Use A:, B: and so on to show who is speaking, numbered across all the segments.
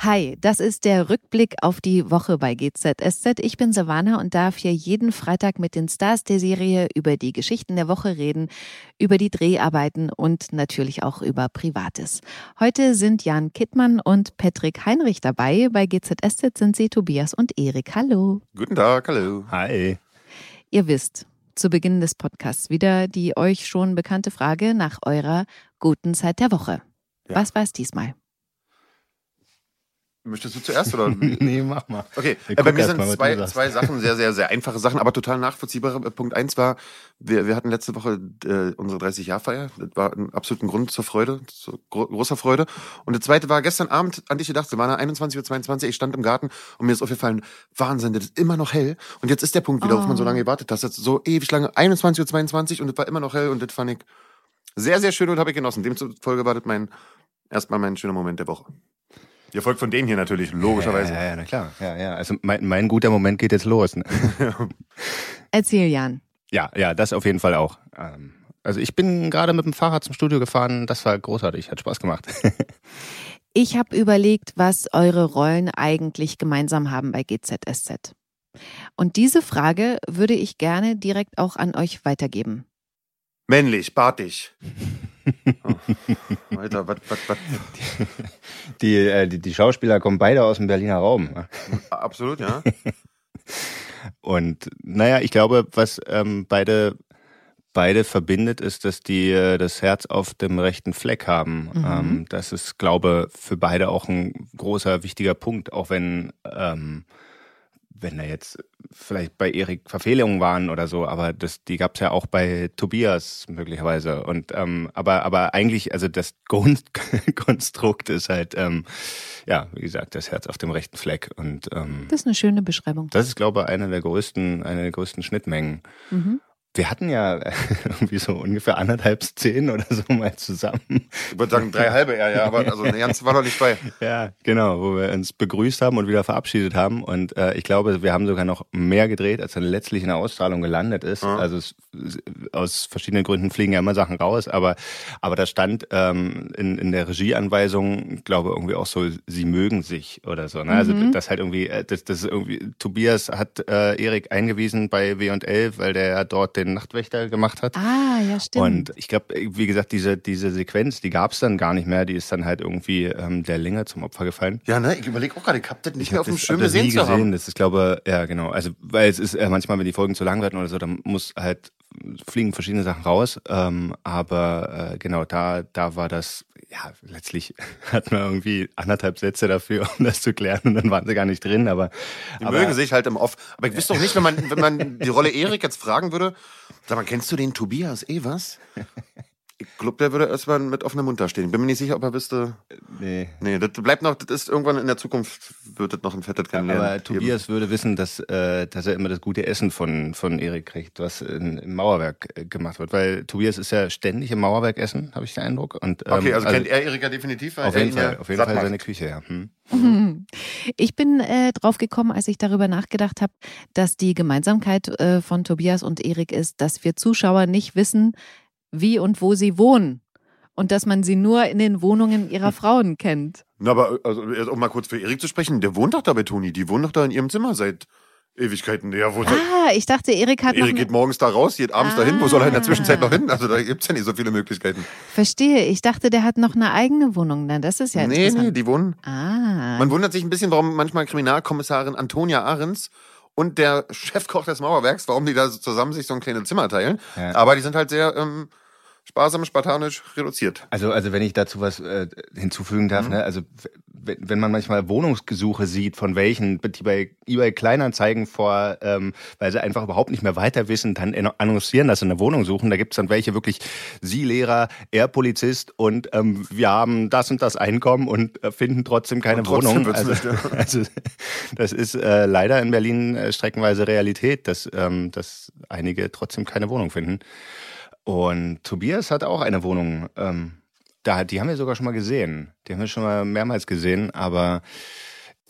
A: Hi, das ist der Rückblick auf die Woche bei GZSZ. Ich bin Savannah und darf hier jeden Freitag mit den Stars der Serie über die Geschichten der Woche reden, über die Dreharbeiten und natürlich auch über Privates. Heute sind Jan Kittmann und Patrick Heinrich dabei. Bei GZSZ sind sie Tobias und Erik. Hallo.
B: Guten Tag, hallo.
C: Hi.
A: Ihr wisst, zu Beginn des Podcasts wieder die euch schon bekannte Frage nach eurer guten Zeit der Woche.
B: Ja.
A: Was war es diesmal?
B: Möchtest du zuerst oder?
C: nee, mach mal.
B: Okay, äh, bei mir sind
C: mal,
B: zwei, zwei Sachen, sehr, sehr, sehr einfache Sachen, aber total nachvollziehbare. Äh, Punkt eins war, wir, wir hatten letzte Woche äh, unsere 30-Jahr-Feier. Das war ein absoluter Grund zur Freude, zu gro großer Freude. Und der zweite war gestern Abend, an dich gedacht, es war 21.22 Uhr, ich stand im Garten und mir ist aufgefallen, Wahnsinn, das ist immer noch hell. Und jetzt ist der Punkt wieder,
A: Oh.
B: auf man so lange gewartet hat. Das ist so ewig lange, 21.22 Uhr und es war immer noch hell und das fand ich sehr, sehr schön und habe ich genossen. Demzufolge war das mein, erstmal mein schöner Moment der Woche. Ihr folgt von denen hier natürlich, logischerweise.
C: Ja, ja, ja, na klar. Ja, ja. Also mein, mein guter Moment geht jetzt los. Ne?
A: Erzähl, Jan.
C: Ja, ja, das auf jeden Fall auch. Ähm, Also ich bin gerade mit dem Fahrrad zum Studio gefahren. Das war großartig, hat Spaß gemacht.
A: Ich habe überlegt, was eure Rollen eigentlich gemeinsam haben bei GZSZ. Und diese Frage würde ich gerne direkt auch an euch weitergeben.
B: Männlich, bartig. Oh. Alter, was, was, was?
C: Die, äh, die, die Schauspieler kommen beide aus dem Berliner Raum.
B: Absolut, ja.
C: Und naja, ich glaube, was ähm, beide, beide verbindet, ist, dass die äh, das Herz auf dem rechten Fleck haben.
A: Mhm.
C: Ähm, das ist, glaube für beide auch ein großer, wichtiger Punkt, auch wenn, ähm, wenn da jetzt vielleicht bei Erik Verfehlungen waren oder so, aber das, die gab es ja auch bei Tobias möglicherweise. Und ähm, aber, aber eigentlich, also das Grund Konstrukt ist halt, ähm, ja, wie gesagt, das Herz auf dem rechten Fleck. Und ähm,
A: Das ist eine schöne Beschreibung.
C: das ist, glaube ich, eine der größten, eine der größten Schnittmengen.
A: Mhm.
C: Wir hatten ja irgendwie so ungefähr anderthalb Szenen oder so mal zusammen.
B: Ich würde sagen, drei halbe eher, ja, aber also eine ganze war noch nicht bei.
C: Ja, genau, wo wir uns begrüßt haben und wieder verabschiedet haben. Und äh, ich glaube, wir haben sogar noch mehr gedreht, als dann letztlich in der Ausstrahlung gelandet ist.
B: Ja.
C: Also es, aus verschiedenen Gründen fliegen ja immer Sachen raus, aber aber da stand ähm, in, in der Regieanweisung, ich glaube irgendwie auch so, sie mögen sich oder so. Ne? Also
A: Mhm.
C: das halt irgendwie, äh, das, das ist irgendwie. Tobias hat äh, Erik eingewiesen bei W&L, weil der ja dort den Nachtwächter gemacht hat.
A: Ah, ja, stimmt.
C: Und ich glaube, wie gesagt, diese, diese Sequenz, die gab es dann gar nicht mehr. Die ist dann halt irgendwie ähm, der Linge zum Opfer gefallen.
B: Ja, ne, ich überlege auch gerade, ich hab das nicht mehr auf dem Schirm gesehen
C: nie
B: zu haben.
C: Das ist, glaube ja, genau. Also, weil es ist äh, manchmal, wenn die Folgen zu lang werden oder so, dann muss halt fliegen verschiedene Sachen raus. Ähm, aber äh, genau, da, da war das, ja, letztlich hat man irgendwie anderthalb Sätze dafür, um das zu klären und dann waren sie gar nicht drin. Aber,
B: Die
C: aber
B: mögen sich halt im Off. Aber ich wüsste doch nicht, wenn man, wenn man die Rolle Erik jetzt fragen würde, sag mal, kennst du den Tobias was? Ich glaube, der würde erstmal mit offenem Mund da stehen. Ich bin mir nicht sicher, ob er wüsste.
C: nee.
B: Nee, das bleibt noch, das ist irgendwann in der Zukunft, wird das noch ein fettes Kennenlernen.
C: Aber Tobias würde wissen, dass, äh, dass er immer das gute Essen von, von Erik kriegt, was in, im Mauerwerk äh, gemacht wird. Weil Tobias ist ja ständig im Mauerwerk essen, habe ich den Eindruck. Und, ähm,
B: Okay, also, kennt er Erika definitiv, weil
C: auf
B: er
C: jeden
B: ja
C: Fall, auf jeden Fall seine Küche, ja. Hm.
A: Ich bin äh, drauf gekommen, als ich darüber nachgedacht habe, dass die Gemeinsamkeit äh, von Tobias und Erik ist, dass wir Zuschauer nicht wissen, wie und wo sie wohnen. Und dass man sie nur in den Wohnungen ihrer Frauen kennt.
B: Na, aber also, um mal kurz für Erik zu sprechen, der wohnt doch da bei Toni. Die wohnt doch da in ihrem Zimmer seit Ewigkeiten. Ja, wo
A: Ah, ich dachte, Erik hat
B: Erik geht morgens da raus, geht abends dahin. Wo soll er in der
A: Ah.
B: Zwischenzeit noch hin? Also da gibt's ja nicht so viele Möglichkeiten.
A: Verstehe. Ich dachte, der hat noch eine eigene Wohnung. Na, das ist ja
B: nee, nee, die wohnen.
A: Ah.
B: Man wundert sich ein bisschen, warum manchmal Kriminalkommissarin Antonia Ahrens und der Chefkoch des Mauerwerks, warum die da so zusammen sich so ein kleines Zimmer teilen.
C: Ja.
B: Aber die sind halt sehr ähm, sparsam, spartanisch reduziert.
C: Also, also wenn ich dazu was äh, hinzufügen darf,
B: Mhm.
C: ne, also wenn man manchmal Wohnungsgesuche sieht, von welchen, die bei eBay Kleinanzeigen vor, ähm, weil sie einfach überhaupt nicht mehr weiter wissen, dann annoncieren, dass sie eine Wohnung suchen. Da gibt's dann welche wirklich, Sie Lehrer, er Polizist und ähm, wir haben das und das Einkommen und äh, finden trotzdem keine
B: trotzdem
C: Wohnung. Also,
B: nicht, ja.
C: also das ist äh, leider in Berlin äh, streckenweise Realität, dass, ähm, dass einige trotzdem keine Wohnung finden. Und Tobias hat auch eine Wohnung. Ähm, da, die haben wir sogar schon mal gesehen. Die haben wir schon mal mehrmals gesehen, aber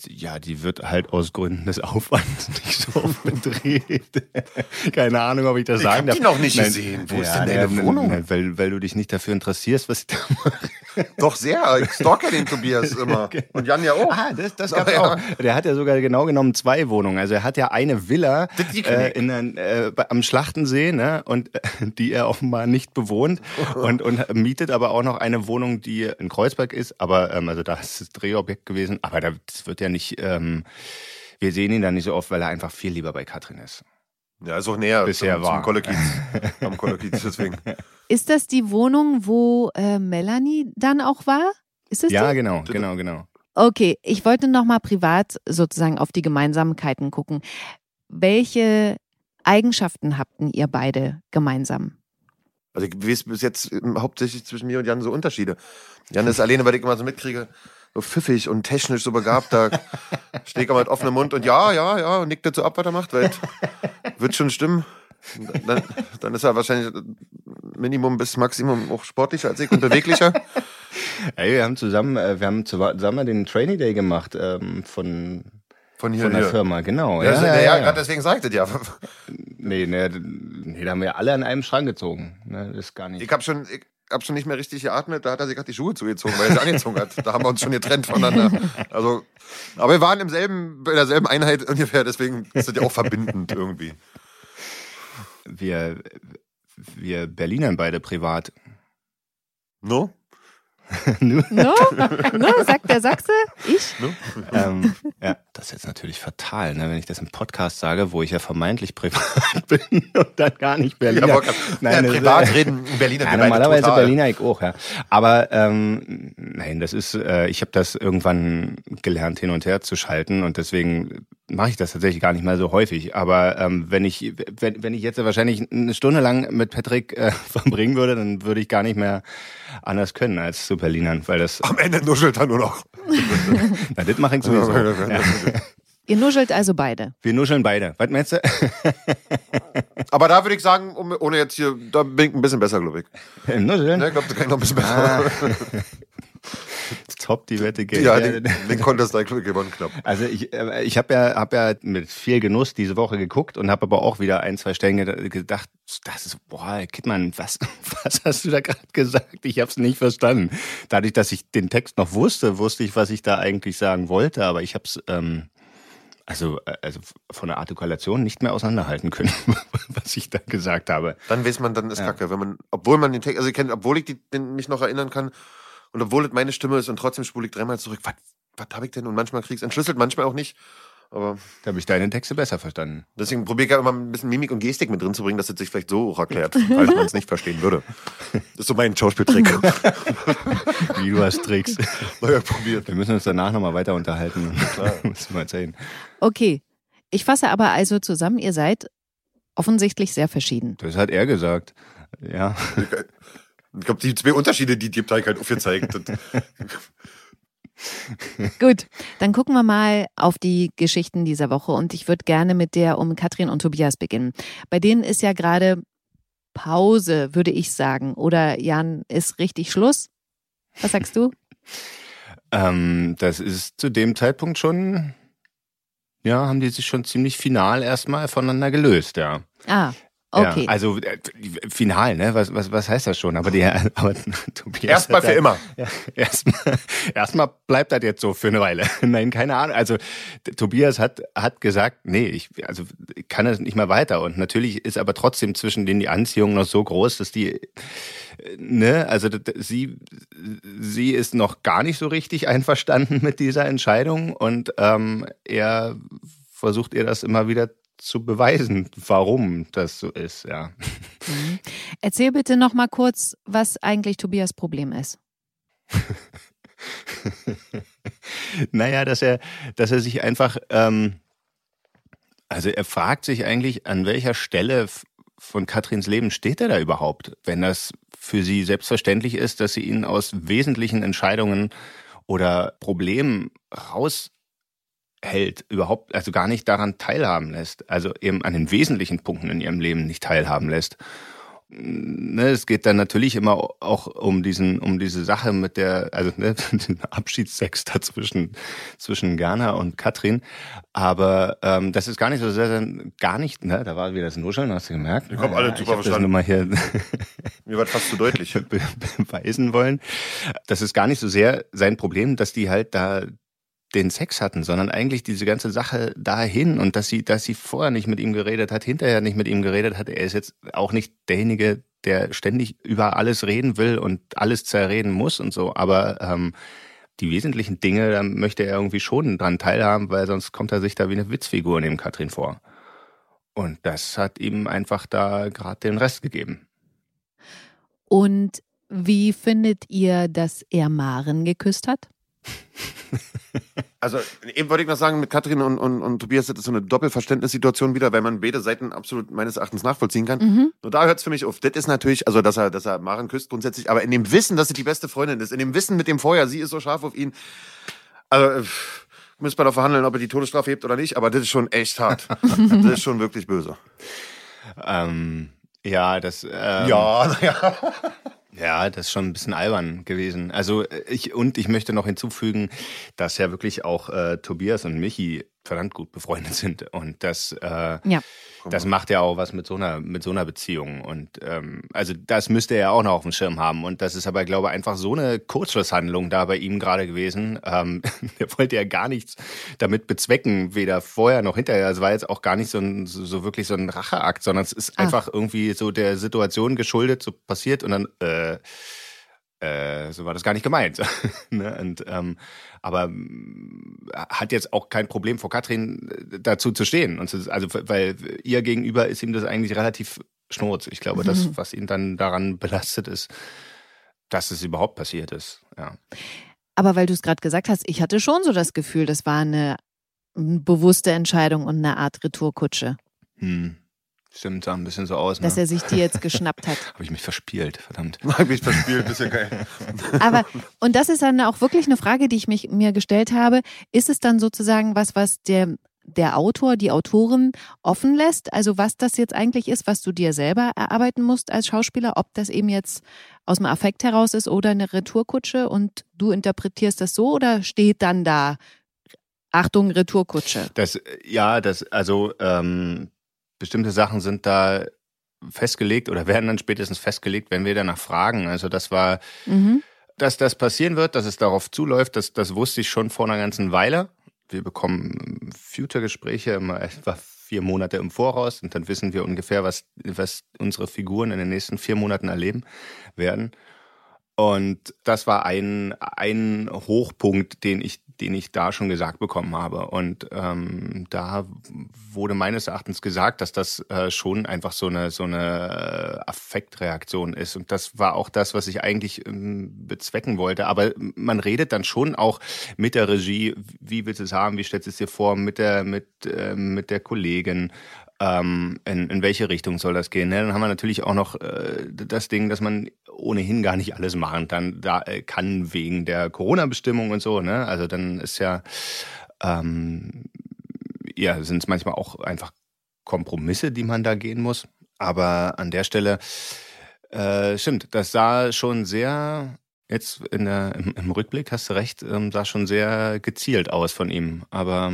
C: Ja, die wird halt aus Gründen des Aufwands nicht so oft bedreht. Keine Ahnung, ob ich das
B: Ich
C: sagen
B: hab
C: darf.
B: die noch nicht
C: Nein,
B: gesehen. Wo ist
C: ja,
B: denn deine
C: nein,
B: Wohnung?
C: nein, Weil, weil du dich nicht dafür interessierst, was ich da mache.
B: Doch sehr. Ich stalke den Tobias immer. Und Jan ja auch.
C: Ah, das, das gab's
B: ja.
C: auch. Der hat ja sogar genau genommen zwei Wohnungen. Also er hat ja eine Villa äh,
B: ich.
C: in ein, äh, am Schlachtensee, ne, und äh, die er offenbar nicht bewohnt und, und mietet aber auch noch eine Wohnung, die in Kreuzberg ist. Aber ähm, also da ist das Drehobjekt gewesen. Aber da, das wird ja nicht. Ähm, wir sehen ihn da nicht so oft, weil er einfach viel lieber bei Katrin ist.
B: Ja, ist auch näher
C: Bisher
B: zum,
C: war.
B: zum Kollekiez. Am Kollekiez, deswegen.
A: Ist das die Wohnung, wo äh, Melanie dann auch war? Ist das
C: Ja,
A: die?
C: genau, genau, genau.
A: Okay, ich wollte noch mal privat sozusagen auf die Gemeinsamkeiten gucken. Welche Eigenschaften habten ihr beide gemeinsam?
B: Also ich weiß bis jetzt ähm, hauptsächlich zwischen mir und Jan so Unterschiede. Jan ist alleine, weil ich immer so mitkriege, so pfiffig und technisch so begabt, da ich immer mit offenem Mund und ja, ja, ja, und nickt dazu ab, was er macht, weil wird schon stimmen. Dann, dann ist er wahrscheinlich Minimum bis Maximum auch sportlicher als ich und beweglicher.
C: Ey, wir haben zusammen, äh, wir haben zusammen den Trainee Day gemacht ähm, von,
B: Von hier,
C: von der
B: hier.
C: Firma, genau.
B: Ja, ja, ja, gerade deswegen sagte ja.
C: Nee, nee, nee, da haben wir alle an einem Strang gezogen. Ne, das ist gar nicht.
B: Ich habe schon, ich hab schon nicht mehr richtig geatmet, da hat er sich gerade die Schuhe zugezogen, weil er sie angezogen hat. Da haben wir uns schon getrennt voneinander. Also, aber wir waren im selben, bei derselben Einheit ungefähr, deswegen ist das ja auch verbindend irgendwie.
C: Wir, wir Berlinern beide privat.
B: No?
A: No? no? Sagt der Sachse? Ich?
C: ähm, ja, das ist jetzt natürlich fatal, ne, wenn ich das im Podcast sage, wo ich ja vermeintlich privat bin und dann gar nicht Berliner.
B: Ja, aber, ja, privat reden in Berliner
C: Ja, normalerweise
B: total.
C: Berliner ich auch, ja. Aber ähm, nein, das ist, äh, ich habe das irgendwann gelernt, hin und her zu schalten und deswegen mache ich das tatsächlich gar nicht mal so häufig. Aber ähm, wenn ich, wenn, wenn ich jetzt wahrscheinlich eine Stunde lang mit Patrick äh, verbringen würde, dann würde ich gar nicht mehr anders können als zu Berlinern, weil das,
B: Am Ende nuschelt er nur noch.
C: na, das mache ich sowieso. Ja.
A: Ihr nuschelt also beide.
C: Wir nuscheln beide. Was meinst du?
B: Aber da würde ich sagen, ohne jetzt hier, da bin ich ein bisschen besser, glaube ich.
C: Im Nuscheln?
B: Ne, ich glaube, da kann ich noch ein bisschen besser.
C: Top, die Wette Geld.
B: ja, den, den Contest da gewonnen knapp.
C: Also ich, äh, ich habe ja, hab ja mit viel Genuss diese Woche geguckt und habe aber auch wieder ein, zwei Stellen ged- gedacht, das ist, boah, Kidman, was, was hast du da gerade gesagt? Ich habe es nicht verstanden. Dadurch, dass ich den Text noch wusste, wusste ich, was ich da eigentlich sagen wollte, aber ich habe es ähm, also, äh, also von der Artikulation nicht mehr auseinanderhalten können, was ich da gesagt habe.
B: Dann weiß man, dann ist Kacke. Wenn man, obwohl man den Text, also ich kenn, obwohl ich die, den, mich noch erinnern kann und obwohl es meine Stimme ist und trotzdem spule ich dreimal zurück. Was, was habe ich denn? Und manchmal krieg's entschlüsselt, manchmal auch nicht. Aber
C: Da habe ich deine Texte besser verstanden.
B: deswegen probiere ich ja immer ein bisschen Mimik und Gestik mit drin zu bringen, dass es sich vielleicht so auch erklärt, falls man es nicht verstehen würde. Das ist so mein Schauspieltrick.
C: Wie du hast Tricks.
B: naja, probiert.
C: Wir müssen uns danach nochmal weiter unterhalten. Müssen wir erzählen.
A: Okay. Ich fasse aber also zusammen, ihr seid offensichtlich sehr verschieden.
C: Das hat er gesagt. Ja.
B: Ich glaube, die zwei Unterschiede, die die Teig halt aufgezeigt. Das-
A: Gut, dann gucken wir mal auf die Geschichten dieser Woche und ich würde gerne mit der um Katrin und Tobias beginnen. Bei denen ist ja gerade Pause, würde ich sagen. Oder Jan, ist richtig Schluss? Was sagst du?
C: Ähm, das ist zu dem Zeitpunkt schon, ja, haben die sich schon ziemlich final erstmal voneinander gelöst, ja.
A: Ah, okay.
C: Ja, also äh, final, ne? Was, was, was heißt das schon? Aber die aber Tobias.
B: Erstmal für
C: da-
B: immer.
C: Ja, erstmal, erstmal bleibt das jetzt so für eine Weile. Nein, keine Ahnung. Also Tobias hat hat gesagt, nee, ich also ich kann das nicht mehr weiter. Und natürlich ist aber trotzdem zwischen denen die Anziehung noch so groß, dass die äh, ne, also sie sie ist noch gar nicht so richtig einverstanden mit dieser Entscheidung und ähm, er versucht ihr das immer wieder zu beweisen, warum das so ist, ja.
A: Mhm. Erzähl bitte noch mal kurz, was eigentlich Tobias Problem ist.
C: naja, dass er, dass er sich einfach, ähm, also er fragt sich eigentlich, an welcher Stelle von Katrins Leben steht er da überhaupt, wenn das für sie selbstverständlich ist, dass sie ihn aus wesentlichen Entscheidungen oder Problemen raushält, überhaupt, also gar nicht daran teilhaben lässt, also eben an den wesentlichen Punkten in ihrem Leben nicht teilhaben lässt. ne, es geht dann natürlich immer auch um diesen, um diese Sache mit der, also ne, den Abschiedssex dazwischen zwischen Gerner und Katrin. Aber ähm, das ist gar nicht so sehr, sehr gar nicht, ne, da war wieder das Nuscheln, hast du gemerkt?
B: Die kommen alle
C: ja,
B: super
C: ich das
B: verstanden.
C: mal hier
B: Mir war fast zu deutlich.
C: be beweisen wollen. Das ist gar nicht so sehr sein Problem, dass die halt da den Sex hatten, sondern eigentlich diese ganze Sache dahin und dass sie, dass sie vorher nicht mit ihm geredet hat, hinterher nicht mit ihm geredet hat. Er ist jetzt auch nicht derjenige, der ständig über alles reden will und alles zerreden muss und so. Aber ähm, die wesentlichen Dinge, da möchte er irgendwie schon dran teilhaben, weil sonst kommt er sich da wie eine Witzfigur neben Katrin vor. Und das hat ihm einfach da gerade den Rest gegeben.
A: Und wie findet ihr, dass er Maren geküsst hat?
B: Also eben wollte ich noch sagen, mit Katrin und, und, und Tobias das ist so eine Doppelverständnissituation wieder, weil man beide Seiten absolut meines Erachtens nachvollziehen kann.
A: Mhm.
B: Nur da hört es für mich auf. Das ist natürlich, also dass er, dass er Maren küsst grundsätzlich, aber in dem Wissen, dass sie die beste Freundin ist, in dem Wissen mit dem Feuer, sie ist so scharf auf ihn. Also äh, müsste man doch verhandeln, ob er die Todesstrafe hebt oder nicht, aber das ist schon echt hart. das ist schon wirklich böse.
C: Ähm, ja, das. Ähm,
B: Ja, ja.
C: Ja, das ist schon ein bisschen albern gewesen. Also ich und ich möchte noch hinzufügen, dass ja wirklich auch äh, Tobias und Michi verdammt gut befreundet sind und das äh,
A: Ja.
C: das macht ja auch was mit so einer mit so einer Beziehung und ähm, also das müsste er auch noch auf dem Schirm haben und das ist aber glaube ich einfach so eine Kurzschlusshandlung da bei ihm gerade gewesen. Ähm, der wollte ja gar nichts damit bezwecken, weder vorher noch hinterher. Es war jetzt auch gar nicht so ein so, wirklich so ein Racheakt, sondern es ist
A: Ah.
C: einfach irgendwie so der Situation geschuldet, so passiert und dann äh, äh, so war das gar nicht gemeint. ne? und, ähm, aber ähm, hat jetzt auch kein Problem vor Katrin äh, dazu zu stehen. Und zu, also weil ihr gegenüber ist ihm das eigentlich relativ schnurz. Ich glaube, das, was ihn dann daran belastet ist, dass es überhaupt passiert ist. Ja.
A: Aber weil du es gerade gesagt hast, ich hatte schon so das Gefühl, das war eine mm, bewusste Entscheidung und eine Art Retourkutsche,
C: Hm. Stimmt, sah ein bisschen so aus. Ne?
A: dass er sich die jetzt geschnappt hat.
C: Habe ich mich verspielt, verdammt.
B: Hab mich verspielt, bisschen geil.
A: Aber, und das ist dann auch wirklich eine Frage, die ich mich, mir gestellt habe. Ist es dann sozusagen was, was der, der Autor, die Autorin offen lässt? Also was das jetzt eigentlich ist, was du dir selber erarbeiten musst als Schauspieler, ob das eben jetzt aus dem Affekt heraus ist oder eine Retourkutsche und du interpretierst das so oder steht dann da, Achtung, Retourkutsche?
C: Das, ja, das, also ähm, bestimmte Sachen sind da festgelegt oder werden dann spätestens festgelegt, wenn wir danach fragen. Also das war,
A: Mhm.
C: dass das passieren wird, dass es darauf zuläuft, das, das wusste ich schon vor einer ganzen Weile. Wir bekommen Future-Gespräche immer etwa vier Monate im Voraus und dann wissen wir ungefähr, was, was unsere Figuren in den nächsten vier Monaten erleben werden. Und das war ein, ein Hochpunkt, den ich, den ich da schon gesagt bekommen habe. Und ähm, da wurde meines Erachtens gesagt, dass das äh, schon einfach so eine, so eine Affektreaktion ist. Und das war auch das, was ich eigentlich ähm, bezwecken wollte. Aber man redet dann schon auch mit der Regie, wie willst du es haben, wie stellst du es dir vor, mit der, mit, äh, mit der Kollegin, ähm, in, in welche Richtung soll das gehen. Ne? Dann haben wir natürlich auch noch äh, das Ding, dass man ohnehin gar nicht alles machen dann da, äh, kann wegen der Corona-Bestimmung und so. Ne? Also dann ist ja, ähm, ja, sind es manchmal auch einfach Kompromisse, die man da gehen muss. Aber an der Stelle, äh, stimmt, das sah schon sehr, jetzt in der, im, im Rückblick hast du recht, ähm, sah schon sehr gezielt aus von ihm. Aber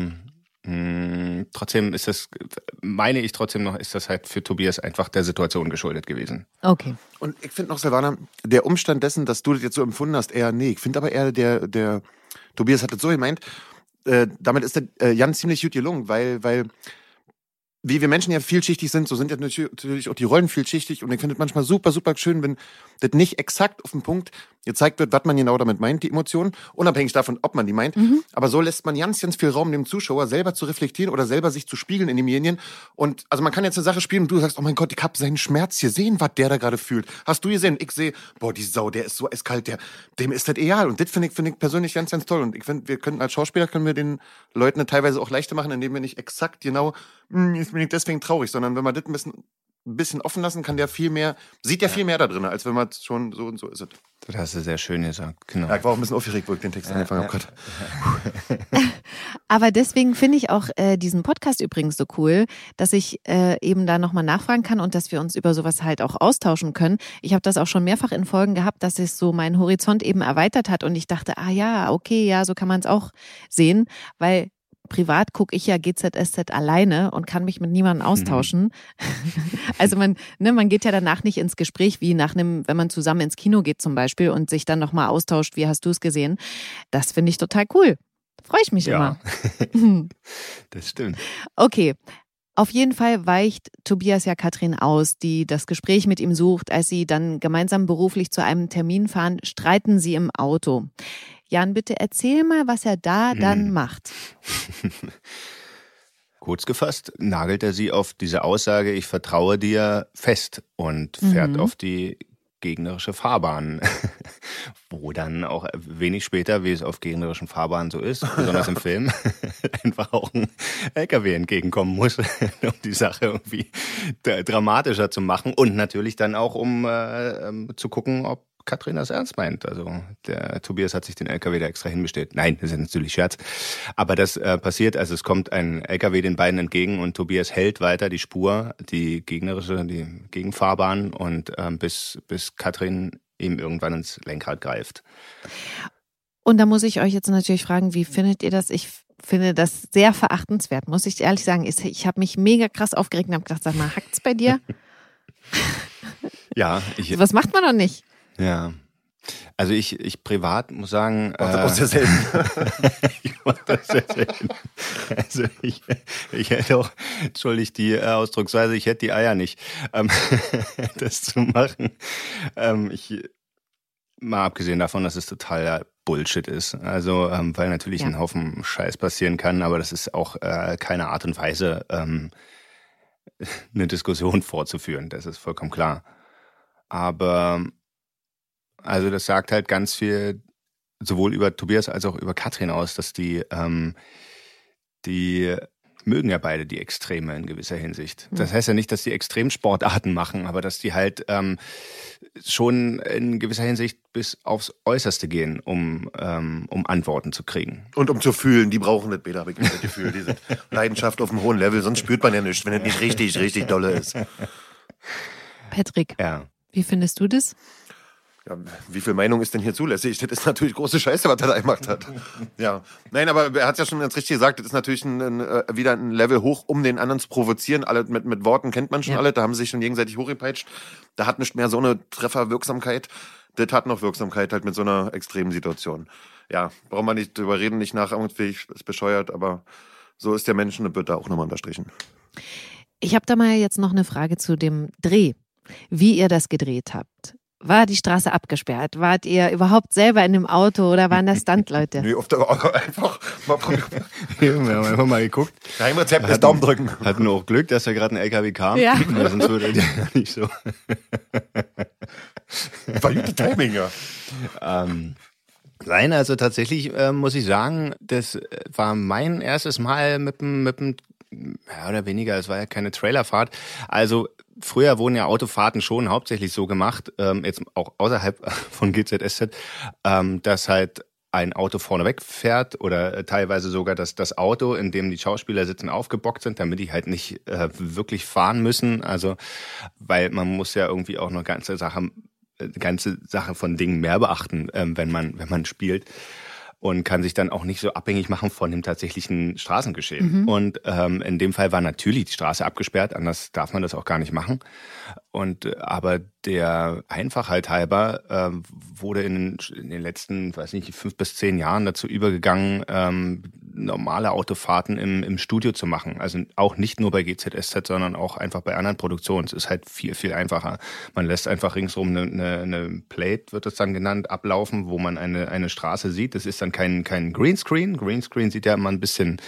C: mh, trotzdem ist das, meine ich trotzdem noch, ist das halt für Tobias einfach der Situation geschuldet gewesen.
A: Okay.
B: Und ich finde noch, Silvana, der Umstand dessen, dass du das jetzt so empfunden hast, eher nee. Ich finde aber eher, der, der Tobias hat das so gemeint, äh, damit ist der äh, Jan ziemlich gut gelungen, weil, weil wie wir Menschen ja vielschichtig sind, so sind ja natürlich auch die Rollen vielschichtig und ich finde es manchmal super, super schön, wenn das nicht exakt auf den Punkt gezeigt wird, was man genau damit meint, die Emotionen, unabhängig davon, ob man die meint. Aber so lässt man ganz, ganz viel Raum dem Zuschauer selber zu reflektieren oder selber sich zu spiegeln in demjenigen. Und also man kann jetzt eine Sache spielen und du sagst, oh mein Gott, ich hab seinen Schmerz hier sehen, was der da gerade fühlt. Hast du gesehen? Ich sehe, boah, die Sau, der ist so eiskalt, der, dem ist das egal. Und das finde ich, finde ich persönlich ganz, ganz toll. Und ich finde, wir können als Schauspieler können wir den Leuten teilweise auch leichter machen, indem wir nicht exakt genau, hm, ich deswegen traurig, sondern wenn wir das ein bisschen ein bisschen offen lassen, kann der viel mehr, sieht ja viel mehr da drin, als wenn man schon so und so ist.
C: Das hast du sehr schön gesagt, genau.
B: Ja, ich war auch ein bisschen aufgeregt, wo ich den Text ja, angefangen habe.
A: Aber deswegen finde ich auch äh, diesen Podcast übrigens so cool, dass ich äh, eben da nochmal nachfragen kann und dass wir uns über sowas halt auch austauschen können. Ich habe das auch schon mehrfach in Folgen gehabt, dass es so meinen Horizont eben erweitert hat und ich dachte, ah ja, okay, ja, so kann man es auch sehen, weil privat gucke ich ja GZSZ alleine und kann mich mit niemandem mhm. austauschen. Also man, ne, man geht ja danach nicht ins Gespräch, wie nach einem, wenn man zusammen ins Kino geht zum Beispiel und sich dann nochmal austauscht, wie hast du es gesehen. Das finde ich total cool. Freue ich mich ja.
C: immer. das stimmt.
A: Okay. Auf jeden Fall weicht Tobias ja Katrin aus, die das Gespräch mit ihm sucht. Als sie dann gemeinsam beruflich zu einem Termin fahren, streiten sie im Auto. Jan, bitte erzähl mal, was er da hm. dann macht.
C: Kurz gefasst nagelt er sie auf diese Aussage, ich vertraue dir fest und fährt mhm. auf die gegnerische Fahrbahn, wo dann auch wenig später, wie es auf gegnerischen Fahrbahnen so ist, besonders im Film, einfach auch ein LKW entgegenkommen muss, um die Sache irgendwie dramatischer zu machen und natürlich dann auch, um äh, ähm, zu gucken, ob Katrin das ernst meint. Also der Tobias hat sich den LKW da extra hinbestellt. Nein, das ist natürlich Scherz. Aber das äh, passiert, also es kommt ein LKW den beiden entgegen und Tobias hält weiter die Spur, die gegnerische, die Gegenfahrbahn und ähm, bis, bis Katrin ihm irgendwann ins Lenkrad greift.
A: Und da muss ich euch jetzt natürlich fragen, wie findet ihr das? Ich finde das sehr verachtenswert, muss ich ehrlich sagen. Ich, ich habe mich mega krass aufgeregt und habe gedacht, sag mal, hackt's bei dir?
C: ja. Ich,
A: Was macht man doch nicht?
C: Ja. Also ich, ich privat muss sagen.
B: Mach das äh, auch sehr selten.
C: ich mach das sehr selten. Also ich, ich hätte auch, entschuldigt die Ausdrucksweise, ich hätte die Eier nicht, ähm, das zu machen. Ähm, ich, mal abgesehen davon, dass es total Bullshit ist. Also, ähm, weil natürlich ja. ein Haufen Scheiß passieren kann, aber das ist auch äh, keine Art und Weise, ähm, eine Diskussion vorzuführen. Das ist vollkommen klar. Aber also das sagt halt ganz viel sowohl über Tobias als auch über Katrin aus, dass die, ähm, die mögen ja beide die Extreme in gewisser Hinsicht. Das heißt ja nicht, dass die Extremsportarten machen, aber dass die halt ähm, schon in gewisser Hinsicht bis aufs Äußerste gehen, um, ähm, um Antworten zu kriegen.
B: Und um zu fühlen, die brauchen das Beta, habe ich das Gefühl. Diese Leidenschaft auf einem hohen Level, sonst spürt man ja nichts, wenn es nicht richtig, richtig dolle ist.
A: Patrick,
C: ja.
A: wie findest du das?
B: Ja, wie viel Meinung ist denn hier zulässig? Das ist natürlich große Scheiße, was er da gemacht hat. Ja. Nein, aber er hat ja schon ganz richtig gesagt, das ist natürlich ein, ein, äh, wieder ein Level hoch, um den anderen zu provozieren. Alle mit, mit Worten kennt man schon ja. alle, da haben sie sich schon gegenseitig hochgepeitscht. Da hat nicht mehr so eine Trefferwirksamkeit. Das hat noch Wirksamkeit halt mit so einer extremen Situation. Ja, braucht man nicht drüber reden, nicht nachahmungsfähig, ist bescheuert, aber so ist der Mensch und wird da auch nochmal unterstrichen.
A: Ich habe da mal jetzt noch eine Frage zu dem Dreh, wie ihr das gedreht habt. War die Straße abgesperrt? Wart ihr überhaupt selber in dem Auto oder waren das Standleute?
B: nee, oft einfach mal
C: Wir haben einfach mal geguckt.
B: Geheimrezept ist Daumen drücken.
C: Hatten auch Glück, dass da gerade ein LKW kam.
A: Ja.
C: sonst würde der nicht so.
B: War gute Timing, ja.
C: Ähm, Nein, also tatsächlich äh, muss ich sagen, das war mein erstes Mal mit dem, mit dem mehr oder weniger, es war ja keine Trailerfahrt. Also früher wurden ja Autofahrten schon hauptsächlich so gemacht, ähm, jetzt auch außerhalb von GZSZ, ähm, dass halt ein Auto vorneweg fährt oder äh, teilweise sogar, dass das Auto, in dem die Schauspieler sitzen, aufgebockt sind, damit die halt nicht äh, wirklich fahren müssen. Also, weil man muss ja irgendwie auch noch ganze Sache, äh, ganze Sache von Dingen mehr beachten, ähm, wenn man, wenn man spielt und kann sich dann auch nicht so abhängig machen von dem tatsächlichen Straßengeschehen. Mhm. Und ähm, in dem Fall war natürlich die Straße abgesperrt, anders darf man das auch gar nicht machen. Und äh, aber der Einfachheit halber ähm, wurde in, in, den letzten, weiß nicht, fünf bis zehn Jahren dazu übergegangen, ähm, normale Autofahrten im, im Studio zu machen. Also auch nicht nur bei GZSZ, sondern auch einfach bei anderen Produktionen. Es ist halt viel, viel einfacher. Man lässt einfach ringsrum eine, eine, eine Plate, wird das dann genannt, ablaufen, wo man eine, eine Straße sieht. Das ist dann kein, kein Greenscreen. Greenscreen sieht ja immer ein bisschen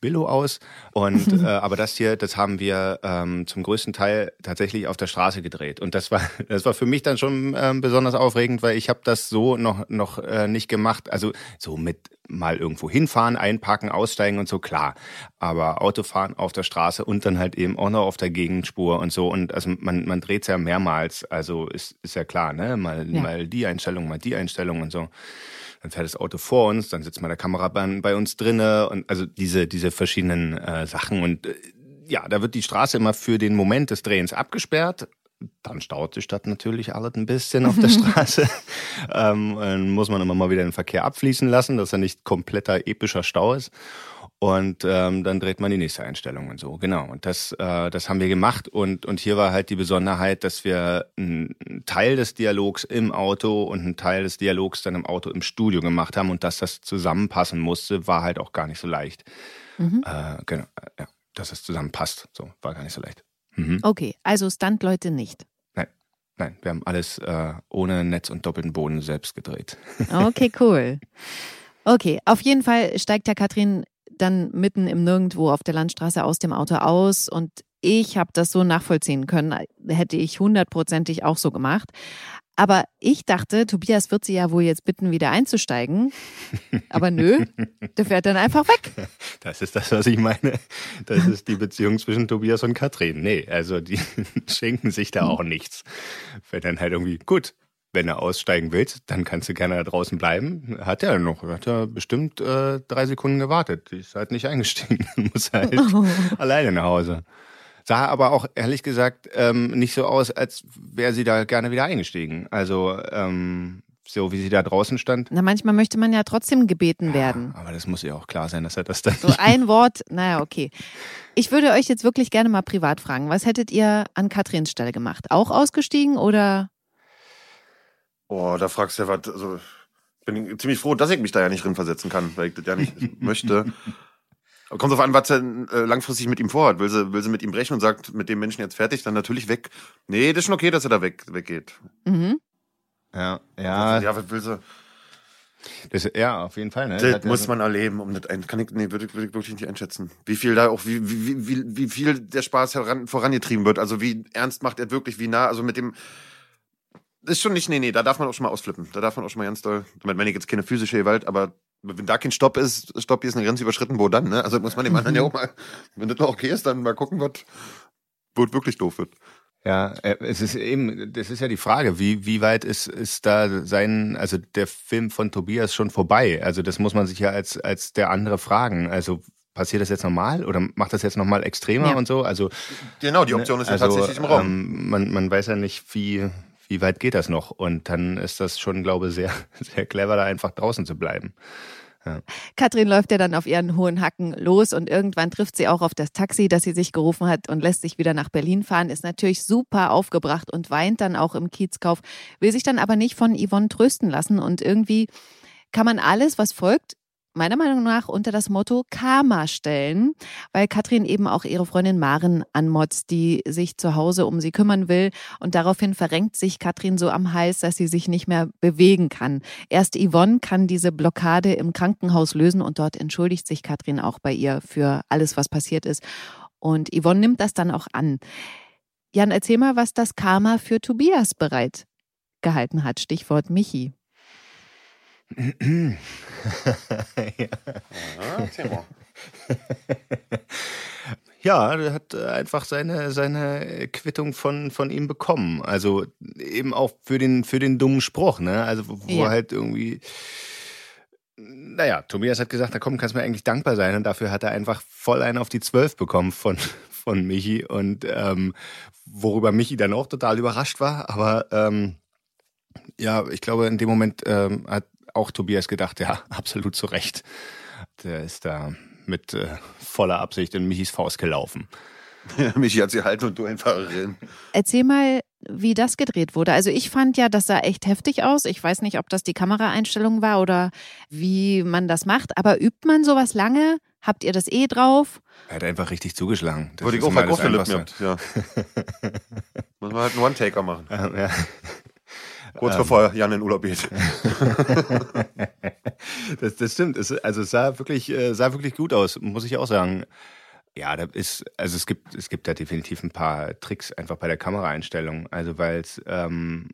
C: Billo aus. Und äh, aber das hier, das haben wir ähm, zum größten Teil tatsächlich auf der Straße gedreht. Und das war, das war für mich dann schon ähm, besonders aufregend, weil ich habe das so noch noch äh, nicht gemacht. Also so mit mal irgendwo hinfahren, einparken, aussteigen und so, klar. Aber Autofahren auf der Straße und dann halt eben auch noch auf der Gegenspur und so. Und also man, man dreht ja mehrmals, also ist, ist ja klar, ne? Mal, ja. mal die Einstellung, mal die Einstellung und so. Dann fährt das Auto vor uns, dann sitzt mal der Kameramann bei uns drinne und also diese, diese verschiedenen äh, Sachen und äh, ja, da wird die Straße immer für den Moment des Drehens abgesperrt dann staut die Stadt natürlich alles ein bisschen auf der Straße. ähm, dann muss man immer mal wieder den Verkehr abfließen lassen, dass er nicht kompletter epischer Stau ist. Und ähm, dann dreht man die nächste Einstellung und so. Genau. Und das, äh, das haben wir gemacht. Und, und hier war halt die Besonderheit, dass wir einen Teil des Dialogs im Auto und einen Teil des Dialogs dann im Auto im Studio gemacht haben. Und dass das zusammenpassen musste, war halt auch gar nicht so leicht. Mhm. Äh, genau. Ja, dass es zusammenpasst. So, war gar nicht so leicht.
A: Mhm. Okay, also Stuntleute nicht.
C: Nein, nein, wir haben alles äh, ohne Netz und doppelten Boden selbst gedreht.
A: Okay, cool. Okay, auf jeden Fall steigt ja Katrin dann mitten im Nirgendwo auf der Landstraße aus dem Auto aus und ich habe das so nachvollziehen können, hätte ich hundertprozentig auch so gemacht. Aber ich dachte, Tobias wird sie ja wohl jetzt bitten, wieder einzusteigen. Aber nö, der fährt dann einfach weg.
C: Das ist das, was ich meine. Das ist die Beziehung zwischen Tobias und Katrin. Nee, also die schenken sich da auch nichts. Wenn dann halt irgendwie, gut, wenn er aussteigen willst, dann kannst du gerne da draußen bleiben. Hat er noch, hat er bestimmt äh, drei Sekunden gewartet. Ist halt nicht eingestiegen. Muss halt oh. alleine nach Hause. Sah aber auch ehrlich gesagt ähm, nicht so aus, als wäre sie da gerne wieder eingestiegen. Also ähm, so wie sie da draußen stand.
A: Na, manchmal möchte man ja trotzdem gebeten werden.
C: aber das muss ja auch klar sein, dass er das dann.
A: So ein Wort, naja, okay. Ich würde euch jetzt wirklich gerne mal privat fragen. Was hättet ihr an Katrins Stelle gemacht? Auch ausgestiegen oder?
B: Oh, da fragst du ja was. Also, ich bin ziemlich froh, dass ich mich da ja nicht drin versetzen kann, weil ich das ja nicht möchte. Kommt drauf an, was er äh, langfristig mit ihm vorhat. Will sie, will sie mit ihm brechen und sagt, mit dem Menschen jetzt fertig, dann natürlich weg. Nee, das ist schon okay, dass er da weg, weggeht.
C: Mhm. Ja, ja.
B: Ja, was will sie?
C: Das, ja, auf jeden Fall. Ne?
B: Das muss man erleben, um das ein, kann ich, nee, würde, würde ich wirklich nicht einschätzen. Wie viel da auch, wie, wie, wie, wie viel der Spaß heran, vorangetrieben wird. Also wie ernst macht er wirklich, wie nah, also mit dem, ist schon nicht, nee, nee, da darf man auch schon mal ausflippen. Da darf man auch schon mal ganz doll, wenn ich jetzt keine physische Gewalt, aber wenn da kein Stopp ist, Stopp hier ist eine Grenze überschritten, wo dann, ne? Also muss man dem anderen ja auch mal, wenn das noch okay ist, dann mal gucken, was, wo es wirklich doof wird.
C: Ja, äh, es ist eben, das ist ja die Frage, wie, wie weit ist, ist da sein, also der Film von Tobias schon vorbei? Also das muss man sich ja als, als der andere fragen. Also passiert das jetzt nochmal oder macht das jetzt nochmal extremer ja. und so? Also
B: genau, die Option ist ja also, tatsächlich im Raum. Ähm,
C: man, man weiß ja nicht, wie, wie weit geht das noch? Und dann ist das schon, glaube ich, sehr, sehr clever, da einfach draußen zu bleiben.
A: Ja. Katrin läuft ja dann auf ihren hohen Hacken los und irgendwann trifft sie auch auf das Taxi, das sie sich gerufen hat und lässt sich wieder nach Berlin fahren, ist natürlich super aufgebracht und weint dann auch im Kiezkauf, will sich dann aber nicht von Yvonne trösten lassen und irgendwie kann man alles, was folgt, meiner Meinung nach unter das Motto Karma stellen, weil Katrin eben auch ihre Freundin Maren anmotzt, die sich zu Hause um sie kümmern will. Und daraufhin verrenkt sich Katrin so am Hals, dass sie sich nicht mehr bewegen kann. Erst Yvonne kann diese Blockade im Krankenhaus lösen und dort entschuldigt sich Katrin auch bei ihr für alles, was passiert ist. Und Yvonne nimmt das dann auch an. Jan, erzähl mal, was das Karma für Tobias bereit gehalten hat. Stichwort Michi
C: ja. er hat einfach seine, seine Quittung von, von ihm bekommen. Also eben auch für den, für den dummen Spruch, ne? Also wo ja. er halt irgendwie. Naja, Tobias hat gesagt, da komm, kannst mir eigentlich dankbar sein. Und dafür hat er einfach voll einen auf die Zwölf bekommen von, von Michi. Und ähm, worüber Michi dann auch total überrascht war. Aber ähm, ja, ich glaube, in dem Moment ähm, hat auch Tobias gedacht, ja, absolut zu Recht. Der ist da mit äh, voller Absicht in Michis Faust gelaufen.
B: Ja, Michi hat sie halten und du einfach rennen.
A: Erzähl mal, wie das gedreht wurde. Also ich fand ja, das sah echt heftig aus. Ich weiß nicht, ob das die Kameraeinstellung war oder wie man das macht, aber übt man sowas lange? Habt ihr das eh drauf?
C: Er hat einfach richtig zugeschlagen.
B: Das Würde ich auch mal gehabt, ja. Muss man halt einen One-Taker machen. Ja, ja. Kurz ähm, bevor Jan in Urlaub geht.
C: das, das stimmt. Es, also es sah wirklich, äh, sah wirklich gut aus, muss ich auch sagen. Ja, da ist, also es gibt, es gibt da definitiv ein paar Tricks einfach bei der Kameraeinstellung. Also weil es, ähm,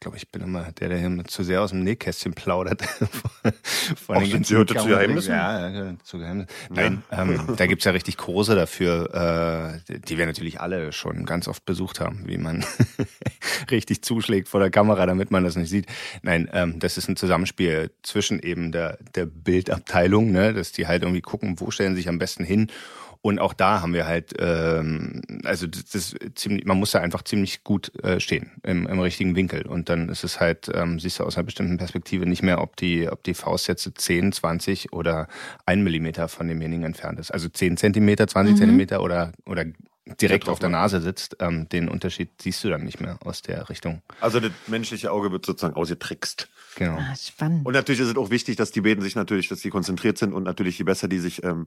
C: glaube, ich bin immer der, der hier zu sehr aus dem Nähkästchen plaudert.
B: Von Auch den ganzen zu Geheimnissen?
C: Ja, zu Geheimnissen. Nein, ja. ähm, da gibt's ja richtig Kurse dafür, äh, die wir natürlich alle schon ganz oft besucht haben, wie man richtig zuschlägt vor der Kamera, damit man das nicht sieht. Nein, ähm, das ist ein Zusammenspiel zwischen eben der, der Bildabteilung, ne, dass die halt irgendwie gucken, wo stellen sie sich am besten hin und auch da haben wir halt, ähm, also das, das ziemlich, man muss da einfach ziemlich gut äh, stehen im, im richtigen Winkel. Und dann ist es halt, ähm, siehst du aus einer bestimmten Perspektive nicht mehr, ob die, ob die Faust jetzt 10, 20 oder ein Millimeter von demjenigen entfernt ist. Also 10 Zentimeter, 20 mhm. Zentimeter oder, oder direkt auf der Nase sitzt, ähm, den Unterschied siehst du dann nicht mehr aus der Richtung.
B: Also das menschliche Auge wird sozusagen ausgetrickst.
A: Genau. Ah, spannend.
B: Und natürlich ist es auch wichtig, dass die beiden sich natürlich, dass die konzentriert sind und natürlich je besser die sich ähm,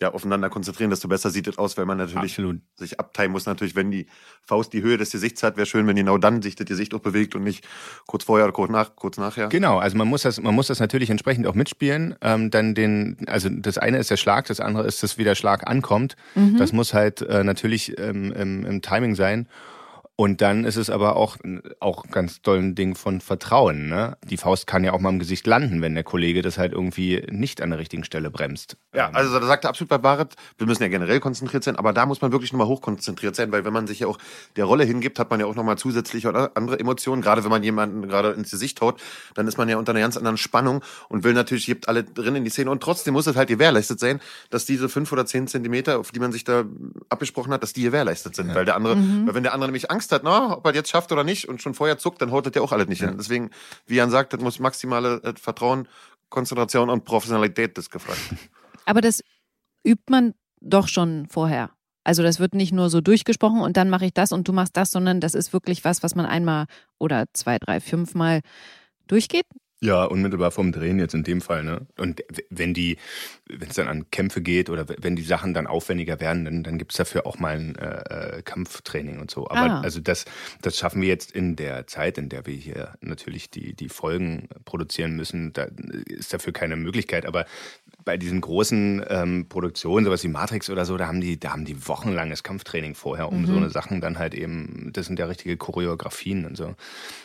B: ja, aufeinander konzentrieren, desto besser sieht es aus, weil man natürlich Absolut. sich abteilen muss. Natürlich, wenn die Faust die Höhe des Gesichts hat, wäre schön, wenn genau dann sich das Gesicht auch bewegt und nicht kurz vorher oder kurz, nach, kurz nachher.
C: Genau, also man muss das, man muss das natürlich entsprechend auch mitspielen. Ähm, dann den, also das eine ist der Schlag, das andere ist, dass wie der Schlag ankommt. Mhm. Das muss halt äh, natürlich ähm, im, im Timing sein. Und dann ist es aber auch, auch ganz doll ein Ding von Vertrauen. Ne? Die Faust kann ja auch mal im Gesicht landen, wenn der Kollege das halt irgendwie nicht an der richtigen Stelle bremst.
B: Ja, ähm. also da sagt er absolut bei Barrett, wir müssen ja generell konzentriert sein, aber da muss man wirklich nochmal hochkonzentriert sein, weil wenn man sich ja auch der Rolle hingibt, hat man ja auch nochmal zusätzliche oder andere Emotionen. Gerade wenn man jemanden gerade ins Gesicht haut, dann ist man ja unter einer ganz anderen Spannung und will natürlich, gibt alle drin in die Szene und trotzdem muss es halt gewährleistet sein, dass diese fünf oder zehn Zentimeter, auf die man sich da abgesprochen hat, dass die gewährleistet sind. Ja. Weil der andere, mhm. weil wenn der andere nämlich Angst hat, na, ob er jetzt schafft oder nicht und schon vorher zuckt, dann haut das ja auch alles nicht ja. hin. Deswegen, wie Jan sagt, das muss maximale äh, Vertrauen, Konzentration und Professionalität das gefragt.
A: Aber das übt man doch schon vorher. Also das wird nicht nur so durchgesprochen und dann mache ich das und du machst das, sondern das ist wirklich was, was man einmal oder zwei, drei, fünfmal durchgeht.
C: Ja, unmittelbar vom Drehen jetzt in dem Fall, ne? Und wenn die, wenn es dann an Kämpfe geht oder wenn die Sachen dann aufwendiger werden, dann, dann gibt es dafür auch mal ein äh, äh, Kampftraining und so. Aber ah. also das, das schaffen wir jetzt in der Zeit, in der wir hier natürlich die, die Folgen produzieren müssen. Da ist dafür keine Möglichkeit. Aber bei diesen großen ähm, Produktionen, sowas wie Matrix oder so, da haben die, da haben die wochenlanges Kampftraining vorher, um mhm. so eine Sachen dann halt eben, das sind ja richtige Choreografien und so.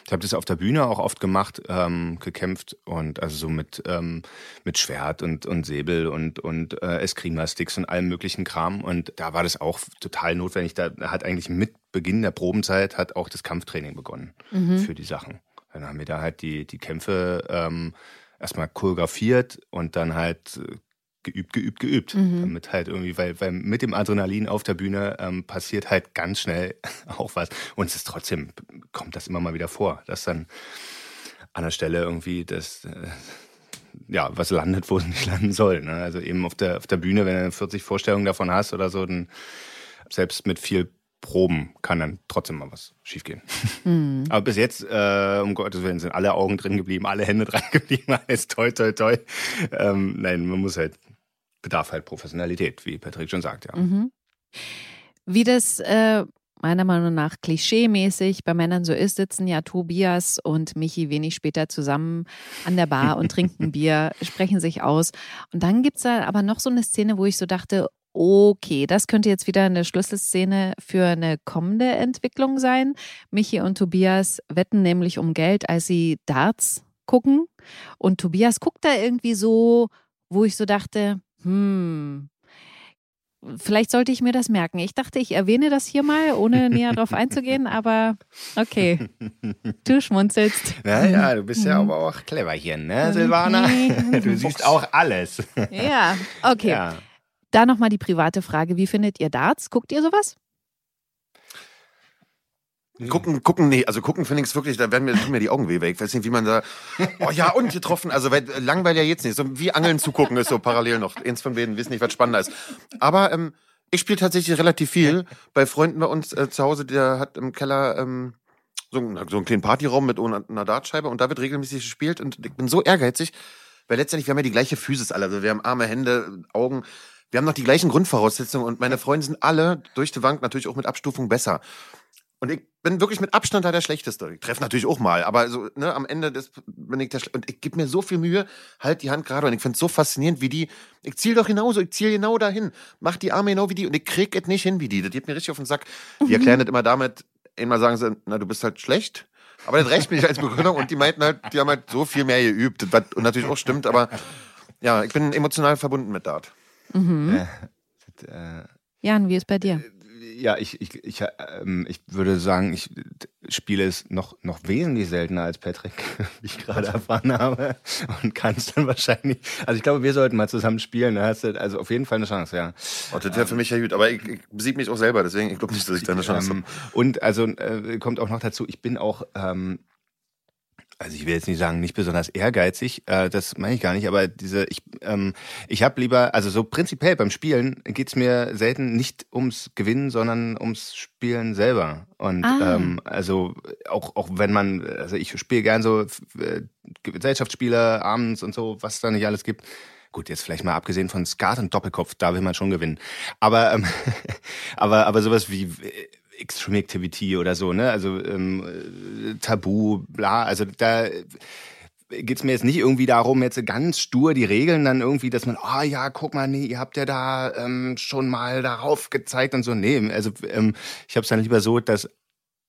C: Ich habe das auf der Bühne auch oft gemacht, ähm, gekämpft und also so mit, ähm, mit Schwert und, und Säbel und, und äh, Eskrima-Sticks und allem möglichen Kram. Und da war das auch total notwendig. Da hat eigentlich mit Beginn der Probenzeit hat auch das Kampftraining begonnen mhm. für die Sachen. Dann haben wir da halt die, die Kämpfe ähm, erstmal choreografiert und dann halt äh, geübt, geübt, geübt. Mhm. Damit halt irgendwie, weil, weil mit dem Adrenalin auf der Bühne ähm, passiert halt ganz schnell auch was. Und es ist trotzdem, kommt das immer mal wieder vor, dass dann an der Stelle irgendwie das, äh, ja, was landet, wo es nicht landen soll. Ne? Also eben auf der, auf der Bühne, wenn du 40 Vorstellungen davon hast oder so, dann selbst mit viel Proben kann dann trotzdem mal was schiefgehen. Mhm. Aber bis jetzt, äh, um Gottes Willen, sind alle Augen drin geblieben, alle Hände dran geblieben, alles toll, toll, toll. Ähm, nein, man muss halt, bedarf halt Professionalität, wie Patrick schon sagt, ja. Mhm.
A: Wie das äh, meiner Meinung nach klischeemäßig bei Männern so ist, sitzen ja Tobias und Michi wenig später zusammen an der Bar und trinken Bier, sprechen sich aus. Und dann gibt es da aber noch so eine Szene, wo ich so dachte, okay, das könnte jetzt wieder eine Schlüsselszene für eine kommende Entwicklung sein. Michi und Tobias wetten nämlich um Geld, als sie Darts gucken. Und Tobias guckt da irgendwie so, wo ich so dachte, hm, Vielleicht sollte ich mir das merken. Ich dachte, ich erwähne das hier mal, ohne näher darauf einzugehen, aber okay. Du schmunzelst.
C: Naja, du bist ja mhm. aber auch clever hier, ne, Silvana? Du siehst auch alles.
A: Ja, okay. Ja. Da nochmal die private Frage. Wie findet ihr Darts? Guckt ihr sowas?
B: Gucken, gucken, nee, also gucken finde ich wirklich, da werden mir, mir die Augen weh weg. Ich weiß nicht, wie man da, oh ja, und getroffen, also weil, langweilig ja jetzt nicht. So wie Angeln zugucken ist so parallel noch. Eins von beiden wissen nicht, was spannender ist. Aber ähm, ich spiele tatsächlich relativ viel. Bei Freunden bei uns äh, zu Hause, der hat im Keller ähm, so, so einen kleinen Partyraum mit einer Dartscheibe und da wird regelmäßig gespielt und ich bin so ehrgeizig, weil letztendlich, wir haben ja die gleiche Physis alle. Also wir haben Arme, Hände, Augen. Wir haben noch die gleichen Grundvoraussetzungen und meine Freunde sind alle durch die Bank natürlich auch mit Abstufung besser. Und ich bin wirklich mit Abstand da der Schlechteste. Ich treffe natürlich auch mal, aber so, ne, am Ende des, bin ich der Schle Und ich gebe mir so viel Mühe, halt die Hand gerade. Und ich finde es so faszinierend, wie die. Ich ziel doch genauso, ich ziel genau dahin. Mach die Arme genau wie die und ich krieg es nicht hin wie die. Das geht mir richtig auf den Sack. Die mhm. erklären das immer damit, einmal sagen sie, na, du bist halt schlecht. Aber das reicht mir nicht als Begründung und die meinten halt, die haben halt so viel mehr geübt, und natürlich auch stimmt, aber ja, ich bin emotional verbunden mit Dart.
A: Mhm.
C: Äh, das, äh,
A: Jan, wie ist bei dir?
C: ja, ich, ich, ich, ähm, ich würde sagen, ich spiele es noch, noch wesentlich seltener als Patrick, wie ich gerade erfahren habe. Und kann es dann wahrscheinlich. Also ich glaube, wir sollten mal zusammen spielen. Da hast du also auf jeden Fall eine Chance, ja.
B: Oh, das wäre für mich ja gut, aber ich, ich besiege mich auch selber, deswegen ich glaube nicht, dass ich da eine Chance
C: Ähm,
B: habe.
C: und also äh, kommt auch noch dazu, ich bin auch, ähm, also ich will jetzt nicht sagen, nicht besonders ehrgeizig, äh, das meine ich gar nicht, aber diese, ich, ähm, ich habe lieber, also so prinzipiell beim Spielen geht's mir selten nicht ums Gewinnen, sondern ums Spielen selber. Und
A: Ah.
C: ähm, also auch, auch wenn man, also ich spiele gern so äh, Gesellschaftsspiele abends und so, was da nicht alles gibt. Gut, jetzt vielleicht mal abgesehen von Skat und Doppelkopf, da will man schon gewinnen. Aber, ähm, aber, aber sowas wie Extreme Activity oder so, ne? Also ähm, äh, Tabu, bla, also da geht's mir jetzt nicht irgendwie darum, jetzt ganz stur die Regeln dann irgendwie, dass man, ah ja, guck mal, nee, ihr habt ja da ähm, schon mal darauf gezeigt und so. Nee, also ähm, ich habe es dann lieber so, dass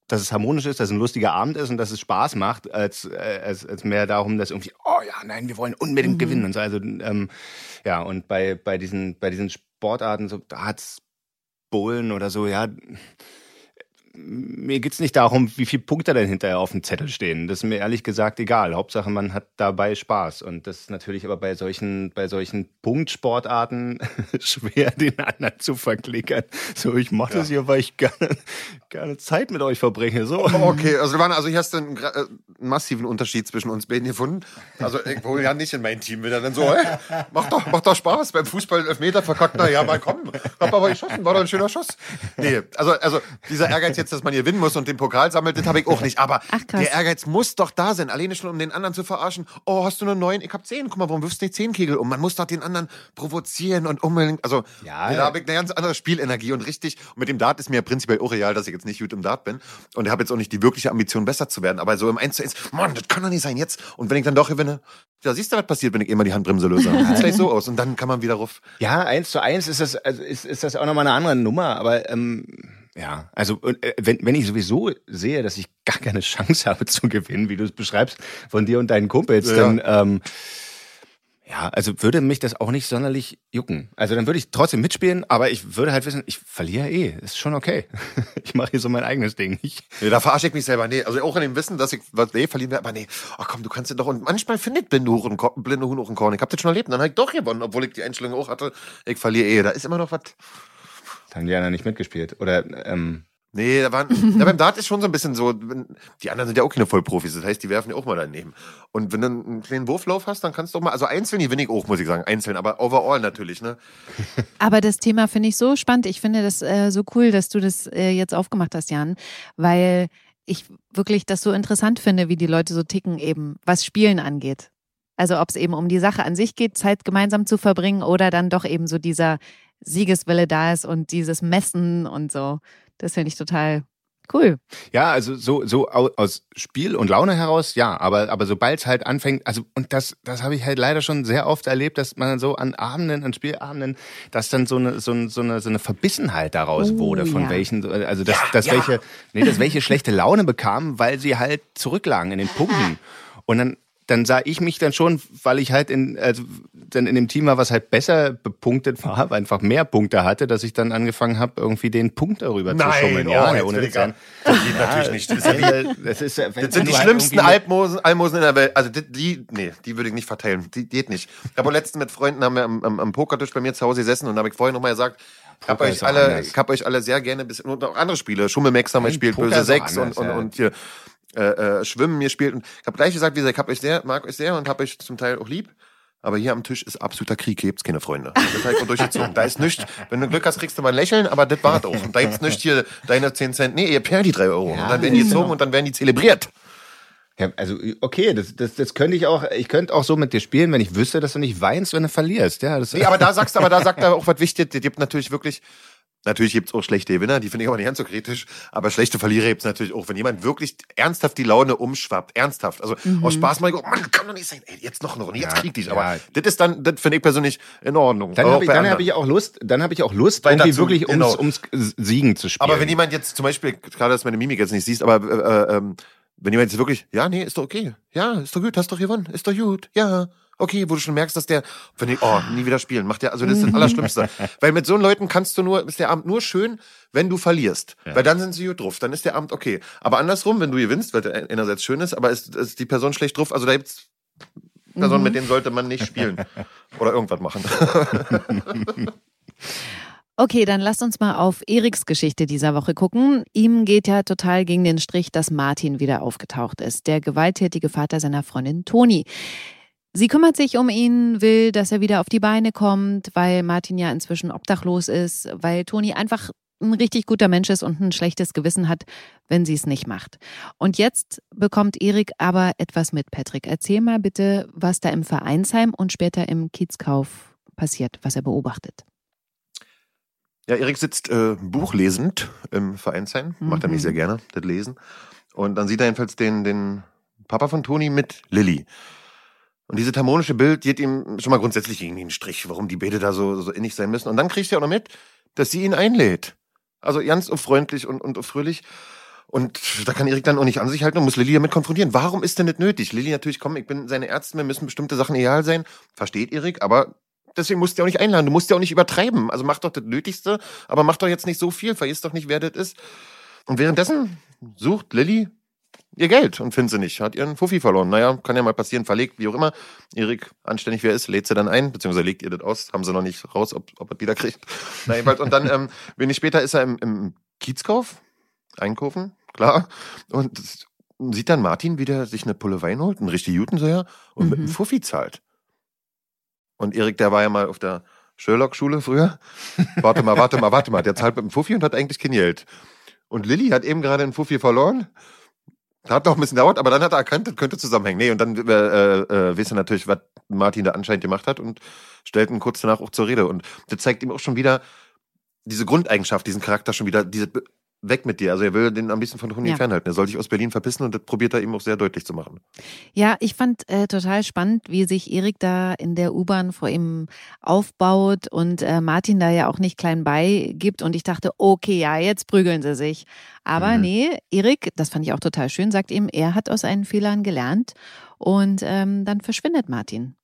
C: dass es harmonisch ist, dass es ein lustiger Abend ist und dass es Spaß macht, als, äh, als, als mehr darum, dass irgendwie, oh ja, nein, wir wollen unbedingt
A: Mhm.
C: gewinnen und so. Also ähm, ja, und bei, bei diesen, bei diesen Sportarten, so Darts, Bowlen oder so, ja, mir geht's nicht darum, wie viele Punkte dann hinterher auf dem Zettel stehen. Das ist mir ehrlich gesagt egal. Hauptsache, man hat dabei Spaß. Und das ist natürlich aber bei solchen, bei solchen Punktsportarten schwer, den anderen zu verklickern. So, ich mache das hier, weil ich gerne, gerne Zeit mit euch verbringe. So.
B: Oh, okay, also, Levana, also hier hast du einen, äh, einen massiven Unterschied zwischen uns beiden gefunden. Also ich hole ja nicht in mein Team wieder. Dann so, ey, mach doch, mach doch Spaß. Beim Fußball Elfmeter verkackt, na ja, mal komm, hab aber geschossen, war doch ein schöner Schuss. Nee, also, also dieser Ehrgeiz jetzt, dass man gewinnen muss und den Pokal sammelt, das habe ich auch nicht. Aber
A: Ach,
B: der Ehrgeiz muss doch da sein, alleine schon um den anderen zu verarschen. Oh, hast du nur neun? Ich hab zehn. Guck mal, warum wirfst du nicht zehn Kegel um? Man muss doch den anderen provozieren und unbedingt, also
C: Ja,
B: da habe ich eine ganz andere Spielenergie und richtig. Und mit dem Dart ist mir prinzipiell auch real, dass ich jetzt nicht gut im Dart bin. Und ich habe jetzt auch nicht die wirkliche Ambition, besser zu werden. Aber so im 1 zu 1, Mann, das kann doch nicht sein jetzt. Und wenn ich dann doch gewinne, da siehst du, was passiert, wenn ich immer die Handbremse löse. Sieht's gleich so aus. Und dann kann man wieder ruf.
C: Ja, eins zu eins ist das, also ist, ist das auch nochmal eine andere Nummer, aber ähm, ja, also äh, wenn, wenn ich sowieso sehe, dass ich gar keine Chance habe zu gewinnen, wie du es beschreibst, von dir und deinen Kumpels,
B: Ja.
C: dann ähm, ja, also würde mich das auch nicht sonderlich jucken. Also dann würde ich trotzdem mitspielen, aber ich würde halt wissen, ich verliere eh, ist schon okay. Ich mache hier so mein eigenes Ding. Ich,
B: Nee, da verarsche ich mich selber. Nee, also auch in dem Wissen, dass ich, was, nee, verlieren wir, aber nee, ach komm, du kannst ja doch, und manchmal findet blinde Huren, blinde Huhn auch einen Korn. Ich hab das schon erlebt, dann hab ich doch gewonnen, obwohl ich die Einstellung auch hatte. Ich verliere eh, da ist immer noch was.
C: Dann Jana nicht mitgespielt. Oder ähm,
B: Nee, da waren, ja, beim Dart ist schon so ein bisschen so, die anderen sind ja auch keine Vollprofis, das heißt, die werfen ja auch mal daneben. Und wenn du einen kleinen Wurflauf hast, dann kannst du auch mal, also einzeln gewinne ich auch, muss ich sagen, einzeln, aber overall natürlich, ne?
A: Aber das Thema finde ich so spannend. Ich finde das äh, so cool, dass du das äh, jetzt aufgemacht hast, Jan, weil ich wirklich das so interessant finde, wie die Leute so ticken eben, was Spielen angeht. Also ob es eben um die Sache an sich geht, Zeit gemeinsam zu verbringen oder dann doch eben so dieser Siegeswille da ist und dieses Messen und so. Das finde ich total cool.
C: Ja, also so, so au- aus Spiel und Laune heraus, ja, aber, aber sobald es halt anfängt, also und das, das habe ich halt leider schon sehr oft erlebt, dass man so an Abenden, an Spielabenden, dass dann so eine, so, eine- so eine, so eine Verbissenheit daraus
A: Oh,
C: wurde, von
A: ja.
C: welchen, also dass, dass welche, nee, dass welche schlechte Laune bekamen, weil sie halt zurücklagen in den Punkten. Und dann dann sah ich mich dann schon, weil ich halt in, also dann in dem Team war, was halt besser bepunktet war, einfach mehr Punkte hatte, dass ich dann angefangen habe, irgendwie den Punkt darüber zu schummeln. Ja, ja, ohne Witz.
B: Das geht natürlich nicht. Das, ist ja
C: Das, ist, ja-
B: das sind die
C: halt
B: schlimmsten Almosen, Almosen in der Welt. Also die, die, nee, die würde ich nicht verteilen. Die geht nicht. Ich habe letztens mit Freunden haben wir am, am, am Pokertisch bei mir zu Hause gesessen und da habe ich vorhin nochmal gesagt, ich habe euch alle, ich habe euch alle sehr gerne bis und auch andere Spiele. Schummelmax haben wir
C: Nein,
B: gespielt, Böse
C: ist auch
B: Sechs und,
C: anders,
B: und,
C: ja.
B: und hier äh, äh, Schwimmen mir spielt. Und ich habe gleich gesagt, wie gesagt, ich hab euch sehr, mag euch sehr und habe euch zum Teil auch lieb. Aber hier am Tisch ist absoluter Krieg, hier gibt's keine Freunde. Das habe ich auch durchgezogen. Da ist nichts. Wenn du Glück hast, kriegst du mal ein Lächeln, aber das war's auch. Und da gibt's nicht hier deine 10 Cent. Nee, ihr perlt die 3 Euro. und dann werden die gezogen und dann werden die zelebriert.
C: Ja, also okay, das, das, das könnte ich auch, ich könnte auch so mit dir spielen, wenn ich wüsste, dass du nicht weinst, wenn du verlierst. Ja, das,
B: Nee, aber da sagst du, aber da sagt er auch was wichtig. Es gibt natürlich wirklich, natürlich gibt's auch schlechte Gewinner, die finde ich aber nicht ganz so kritisch. Aber schlechte Verlierer gibt's natürlich auch. Wenn jemand wirklich ernsthaft die Laune umschwappt, ernsthaft. Also aus Spaß mal, oh Mann, kann doch nicht sein. Ey, jetzt noch eine Runde, jetzt
C: Ja,
B: krieg dich. Aber
C: ja.
B: das ist dann, das finde ich persönlich in Ordnung.
C: dann habe ich, dann hab ich auch Lust, dann habe ich auch Lust,
B: Weiter
C: irgendwie
B: zu-
C: wirklich ums,
B: genau.
C: ums Siegen zu spielen.
B: Aber wenn jemand jetzt zum Beispiel, gerade dass meine Mimik jetzt nicht siehst, aber äh, äh, ähm, wenn jemand jetzt wirklich, ja, nee, ist doch okay. Ja, ist doch gut, hast doch gewonnen, ist doch gut, ja. Okay, wo du schon merkst, dass der, wenn ich, oh, nie wieder spielen, macht der, also das ist das Allerschlimmste. Weil mit so Leuten kannst du nur, ist der Abend nur schön, wenn du verlierst. Ja. Weil dann sind sie gut drauf, dann ist der Abend okay. Aber andersrum, wenn du gewinnst, weil der einerseits schön ist, aber ist, ist die Person schlecht drauf, also da gibt's Personen, mhm. mit denen sollte man nicht spielen. Oder irgendwas machen.
A: Okay, dann lasst uns mal auf Eriks Geschichte dieser Woche gucken. Ihm geht ja total gegen den Strich, dass Martin wieder aufgetaucht ist, der gewalttätige Vater seiner Freundin Toni. Sie kümmert sich um ihn, will, dass er wieder auf die Beine kommt, weil Martin ja inzwischen obdachlos ist, weil Toni einfach ein richtig guter Mensch ist und ein schlechtes Gewissen hat, wenn sie es nicht macht. Und jetzt bekommt Erik aber etwas mit, Patrick. Erzähl mal bitte, was da im Vereinsheim und später im Kiezkauf passiert, was er beobachtet.
B: Ja, Erik sitzt äh, buchlesend im Vereinsheim, mhm. macht er nicht sehr mhm. gerne, das Lesen. Und dann sieht er jedenfalls den, den Papa von Toni mit Lilly. Und dieses harmonische Bild geht ihm schon mal grundsätzlich irgendwie einen Strich, warum die Beete da so, so innig sein müssen. Und dann kriegt er auch noch mit, dass sie ihn einlädt. Also ganz freundlich und, und fröhlich. Und da kann Erik dann auch nicht an sich halten und muss Lilly damit konfrontieren. Warum ist denn nicht nötig? Lilly natürlich, komm, ich bin seine Ärztin, wir müssen bestimmte Sachen egal sein. Versteht Erik, aber deswegen musst du ja auch nicht einladen. Du musst ja auch nicht übertreiben. Also mach doch das Nötigste, aber mach doch jetzt nicht so viel, vergiss doch nicht, wer das ist. Und währenddessen sucht Lilly ihr Geld und findet sie nicht. Hat ihren Fuffi verloren. Naja, kann ja mal passieren, verlegt, wie auch immer. Erik, anständig wer ist, lädt sie dann ein, beziehungsweise legt ihr das aus. Haben sie noch nicht raus, ob, ob er wieder kriegt. Na, jedenfalls. Und dann, ähm, wenig später ist er im, im Kiezkauf, einkaufen, klar. Und sieht dann Martin, wie der sich eine Pulle Wein holt, einen richtig guten so ja, und mhm. mit einem Fuffi zahlt. Und Erik, der war ja mal auf der Sherlock-Schule früher. Warte mal, warte mal, warte mal. Der zahlt mit dem Fuffi und hat eigentlich kein Geld. Und Lilly hat eben gerade einen Fuffi verloren. Hat noch ein bisschen dauert, aber dann hat er erkannt, das könnte zusammenhängen. Nee, und dann äh, äh, weiß er natürlich, was Martin da anscheinend gemacht hat und stellt ihn kurz danach auch zur Rede. Und das zeigt ihm auch schon wieder diese Grundeigenschaft, diesen Charakter schon wieder, diese weg mit dir. Also er will den am besten von Huni ja. fernhalten. Er soll sich aus Berlin verpissen und das probiert er ihm auch sehr deutlich zu machen.
A: Ja, ich fand äh, total spannend, wie sich Erik da in der U-Bahn vor ihm aufbaut und äh, Martin da ja auch nicht klein beigibt. Und ich dachte, okay, ja, jetzt prügeln sie sich. Aber mhm. nee, Erik, das fand ich auch total schön, sagt ihm, er hat aus seinen Fehlern gelernt und ähm, dann verschwindet Martin.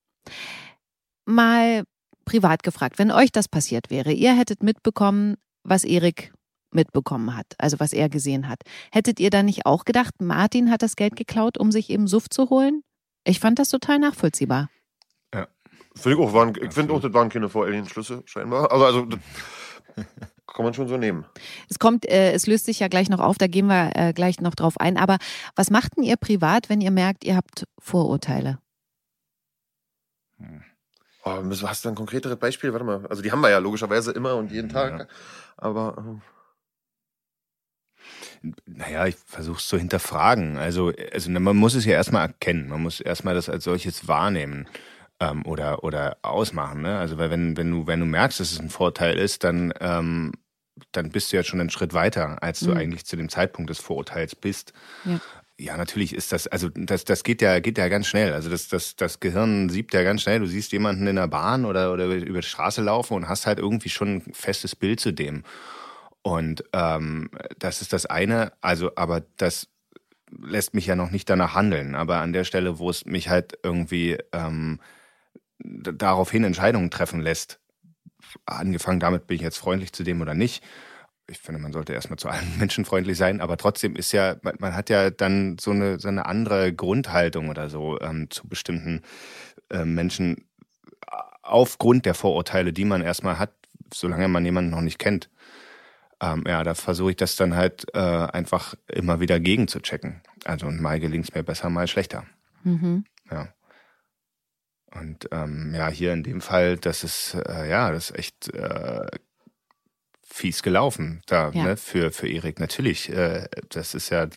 A: Mal privat gefragt, wenn euch das passiert wäre, ihr hättet mitbekommen, was Erik mitbekommen hat, also was er gesehen hat. Hättet ihr da nicht auch gedacht, Martin hat das Geld geklaut, um sich eben Suff zu holen? Ich fand das total nachvollziehbar.
B: Ja. Finde ich auch, waren, ich finde auch, das waren keine Vor-Alien-Schlüsse, scheinbar. Also, also kann man schon so nehmen.
A: Es kommt, äh, es löst sich ja gleich noch auf, da gehen wir äh, gleich noch drauf ein. Aber was macht denn ihr privat, wenn ihr merkt, ihr habt Vorurteile?
B: Hm. Oh, hast du ein konkreteres Beispiel? Warte mal. Also die haben wir ja logischerweise immer und jeden Tag. Ja. Aber ähm,
C: naja, ich versuche es zu hinterfragen. Also, also man muss es ja erstmal erkennen. Man muss erstmal das als solches wahrnehmen ähm, oder, oder ausmachen. Ne? Also, weil wenn, wenn, du, wenn du merkst, dass es ein Vorteil ist, dann, ähm, dann bist du ja schon einen Schritt weiter, als du mhm. eigentlich zu dem Zeitpunkt des Vorurteils bist. Ja. Ja, natürlich ist das, also das, das geht ja, geht ja ganz schnell. Also das, das, das Gehirn siebt ja ganz schnell. Du siehst jemanden in der Bahn oder, oder über die Straße laufen und hast halt irgendwie schon ein festes Bild zu dem. Und ähm, das ist das eine, also, aber das lässt mich ja noch nicht danach handeln. Aber an der Stelle, wo es mich halt irgendwie ähm, daraufhin Entscheidungen treffen lässt, angefangen damit, bin ich jetzt freundlich zu dem oder nicht. Ich finde, man sollte erstmal zu allen Menschen freundlich sein, aber trotzdem ist ja, man, man hat ja dann so eine, so eine andere Grundhaltung oder so ähm, zu bestimmten äh, Menschen aufgrund der Vorurteile, die man erstmal hat, solange man jemanden noch nicht kennt ähm, ja, da versuche ich das dann halt äh, einfach immer wieder gegen zu checken. Also mal gelingt es mir besser, mal schlechter. Mhm. Ja. Und ähm, ja, hier in dem Fall, das ist äh, ja, das ist echt äh, fies gelaufen da ja. ne, für, für Erik. Natürlich, äh, das ist ja,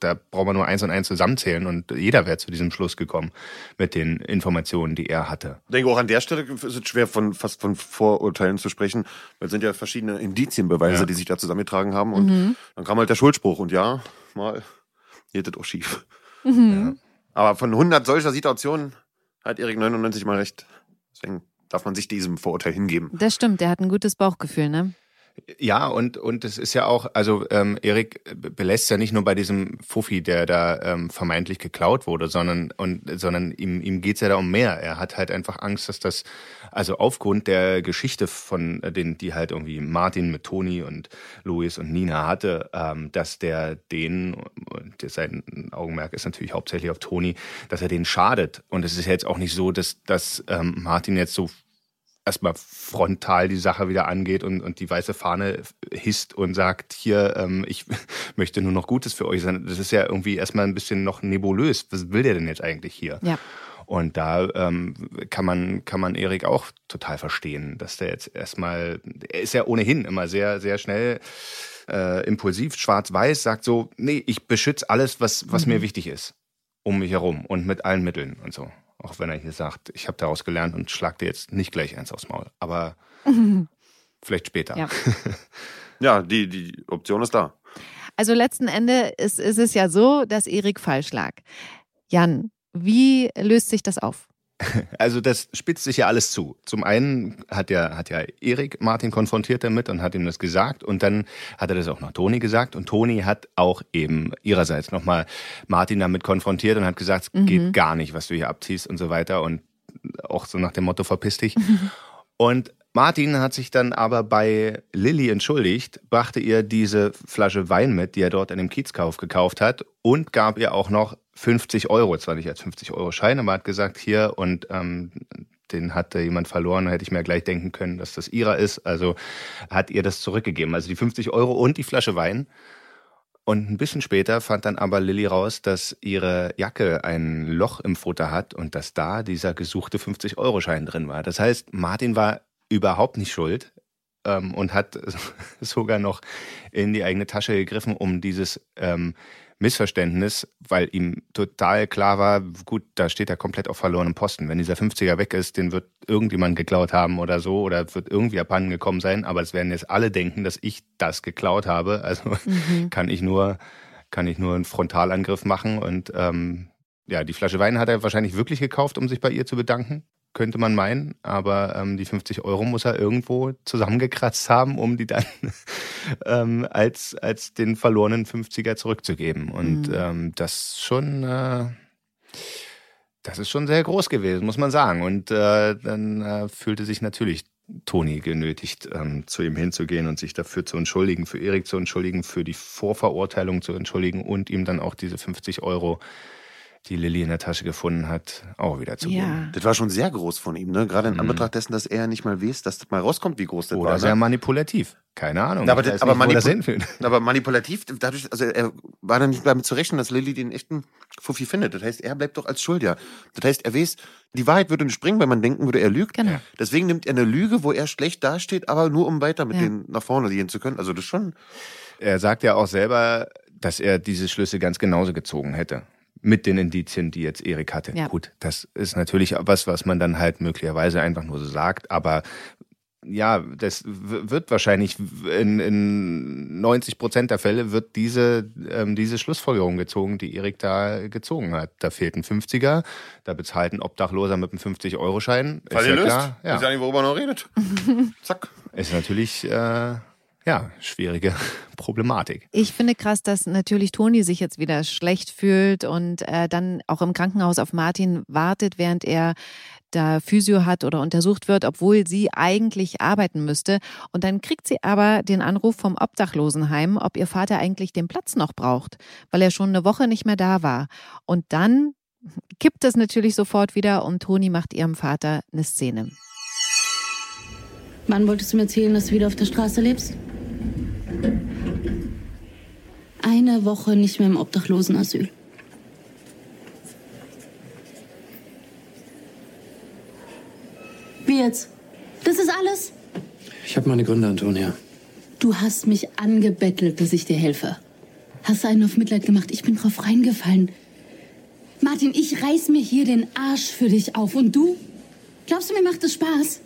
C: da braucht man nur eins und eins zusammenzählen und jeder wäre zu diesem Schluss gekommen mit den Informationen, die er hatte.
B: Ich denke auch an der Stelle ist es schwer, von fast von Vorurteilen zu sprechen, weil es sind ja verschiedene Indizienbeweise, ja. die sich da zusammengetragen haben. Und mhm. dann kam halt der Schuldspruch und ja, mal geht das auch schief. Mhm. Ja. Aber von 100 solcher Situationen hat Erik 99 mal recht. Deswegen darf man sich diesem Vorurteil hingeben.
A: Das stimmt, der hat ein gutes Bauchgefühl, ne?
C: Ja, und, und es ist ja auch, also ähm, Erik belässt ja nicht nur bei diesem Fuffi, der da ähm, vermeintlich geklaut wurde, sondern, und, sondern ihm, ihm geht's ja da um mehr. Er hat halt einfach Angst, dass das, also aufgrund der Geschichte von den, die halt irgendwie Martin mit Toni und Louis und Nina hatte, ähm, dass der den, und sein Augenmerk ist natürlich hauptsächlich auf Toni, dass er denen schadet. Und es ist jetzt auch nicht so, dass, dass ähm, Martin jetzt so erstmal frontal die Sache wieder angeht und, und die weiße Fahne hisst und sagt, hier, ähm, ich möchte nur noch Gutes für euch sein. Das ist ja irgendwie erstmal ein bisschen noch nebulös. Was will der denn jetzt eigentlich hier?
A: Ja.
C: Und da ähm, kann man kann man Erik auch total verstehen, dass der jetzt erstmal, er ist ja ohnehin immer sehr sehr schnell äh, impulsiv, schwarz-weiß, sagt so, nee, ich beschütze alles, was was mhm. mir wichtig ist, um mich herum und mit allen Mitteln und so. Auch wenn er hier sagt, ich habe daraus gelernt und schlag dir jetzt nicht gleich eins aufs Maul. Aber vielleicht später.
B: Ja, ja die, die Option ist da.
A: Also letzten Endes ist, ist es ja so, dass Erik falsch lag. Jan, wie löst sich das auf?
C: Also das spitzt sich ja alles zu. Zum einen hat ja, hat ja Erik Martin konfrontiert damit und hat ihm das gesagt und dann hat er das auch noch Toni gesagt und Toni hat auch eben ihrerseits nochmal Martin damit konfrontiert und hat gesagt, es mhm. geht gar nicht, was du hier abziehst und so weiter und auch so nach dem Motto verpiss dich. Und Martin hat sich dann aber bei Lilly entschuldigt, brachte ihr diese Flasche Wein mit, die er dort in dem Kiezkauf gekauft hat und gab ihr auch noch 50 Euro, zwar nicht als 50 Euro Schein, aber hat gesagt, hier und ähm, den hatte jemand verloren, hätte ich mir gleich denken können, dass das ihrer ist. Also hat ihr das zurückgegeben. Also die 50 Euro und die Flasche Wein. Und ein bisschen später fand dann aber Lilly raus, dass ihre Jacke ein Loch im Futter hat und dass da dieser gesuchte 50-Euro-Schein drin war. Das heißt, Martin war überhaupt nicht schuld ähm, und hat sogar noch in die eigene Tasche gegriffen, um dieses ähm, Missverständnis, weil ihm total klar war, gut, da steht er komplett auf verlorenem Posten. Wenn dieser 50er weg ist, den wird irgendjemand geklaut haben oder so oder wird irgendwie abhanden gekommen sein, aber es werden jetzt alle denken, dass ich das geklaut habe. Also mhm. kann ich nur, kann ich nur einen Frontalangriff machen und ähm, ja, die Flasche Wein hat er wahrscheinlich wirklich gekauft, um sich bei ihr zu bedanken könnte man meinen, aber ähm, die 50 Euro muss er irgendwo zusammengekratzt haben, um die dann ähm, als, als den verlorenen 50er zurückzugeben. Und mhm. ähm, das schon, äh, das ist schon sehr groß gewesen, muss man sagen. Und äh, dann äh, fühlte sich natürlich Toni genötigt, ähm, zu ihm hinzugehen und sich dafür zu entschuldigen, für Erik zu entschuldigen, für die Vorverurteilung zu entschuldigen und ihm dann auch diese 50 Euro die Lilly in der Tasche gefunden hat, auch wieder zu
B: ja. Das war schon sehr groß von ihm, ne? Gerade in mhm. Anbetracht dessen, dass er nicht mal weiß, dass das mal rauskommt, wie groß das
C: Oder
B: war. Oder
C: sehr ne? manipulativ. Keine Ahnung.
B: Aber, das, aber, manipul aber, manipulativ, dadurch, also er war dann nicht damit zu rechnen, dass Lilly den echten Fuffi findet. Das heißt, er bleibt doch als Schuldiger. Das heißt, er weiß, die Wahrheit würde nicht springen, weil man denken würde, er lügt. Genau. Deswegen nimmt er eine Lüge, wo er schlecht dasteht, aber nur um weiter mit ja. denen nach vorne gehen zu können. Also das schon.
C: Er sagt ja auch selber, dass er diese Schlüsse ganz genauso gezogen hätte mit den Indizien, die jetzt Erik hatte. Ja. Gut, das ist natürlich was, was man dann halt möglicherweise einfach nur so sagt, aber ja, das wird wahrscheinlich in, in 90 Prozent der Fälle wird diese, ähm, diese Schlussfolgerung gezogen, die Erik da gezogen hat. Da fehlt ein 50er, da bezahlt ein Obdachloser mit einem 50-Euro-Schein.
B: Fall ist ja klar. Ja. Ist ja nicht, worüber man noch redet. Zack.
C: Ist natürlich äh, ja, schwierige Problematik.
A: Ich finde krass, dass natürlich Toni sich jetzt wieder schlecht fühlt und äh, dann auch im Krankenhaus auf Martin wartet, während er da Physio hat oder untersucht wird, obwohl sie eigentlich arbeiten müsste. Und dann kriegt sie aber den Anruf vom Obdachlosenheim, ob ihr Vater eigentlich den Platz noch braucht, weil er schon eine Woche nicht mehr da war. Und dann kippt es natürlich sofort wieder und Toni macht ihrem Vater eine Szene.
D: Wann wolltest du mir erzählen, dass du wieder auf der Straße lebst? Eine Woche nicht mehr im Obdachlosenasyl. Wie jetzt? Das ist alles?
E: Ich habe meine Gründe, Antonia.
D: Du hast mich angebettelt, dass ich dir helfe. Hast einen auf Mitleid gemacht? Ich bin drauf reingefallen. Martin, ich reiß mir hier den Arsch für dich auf. Und du? Glaubst du, mir macht das Spaß?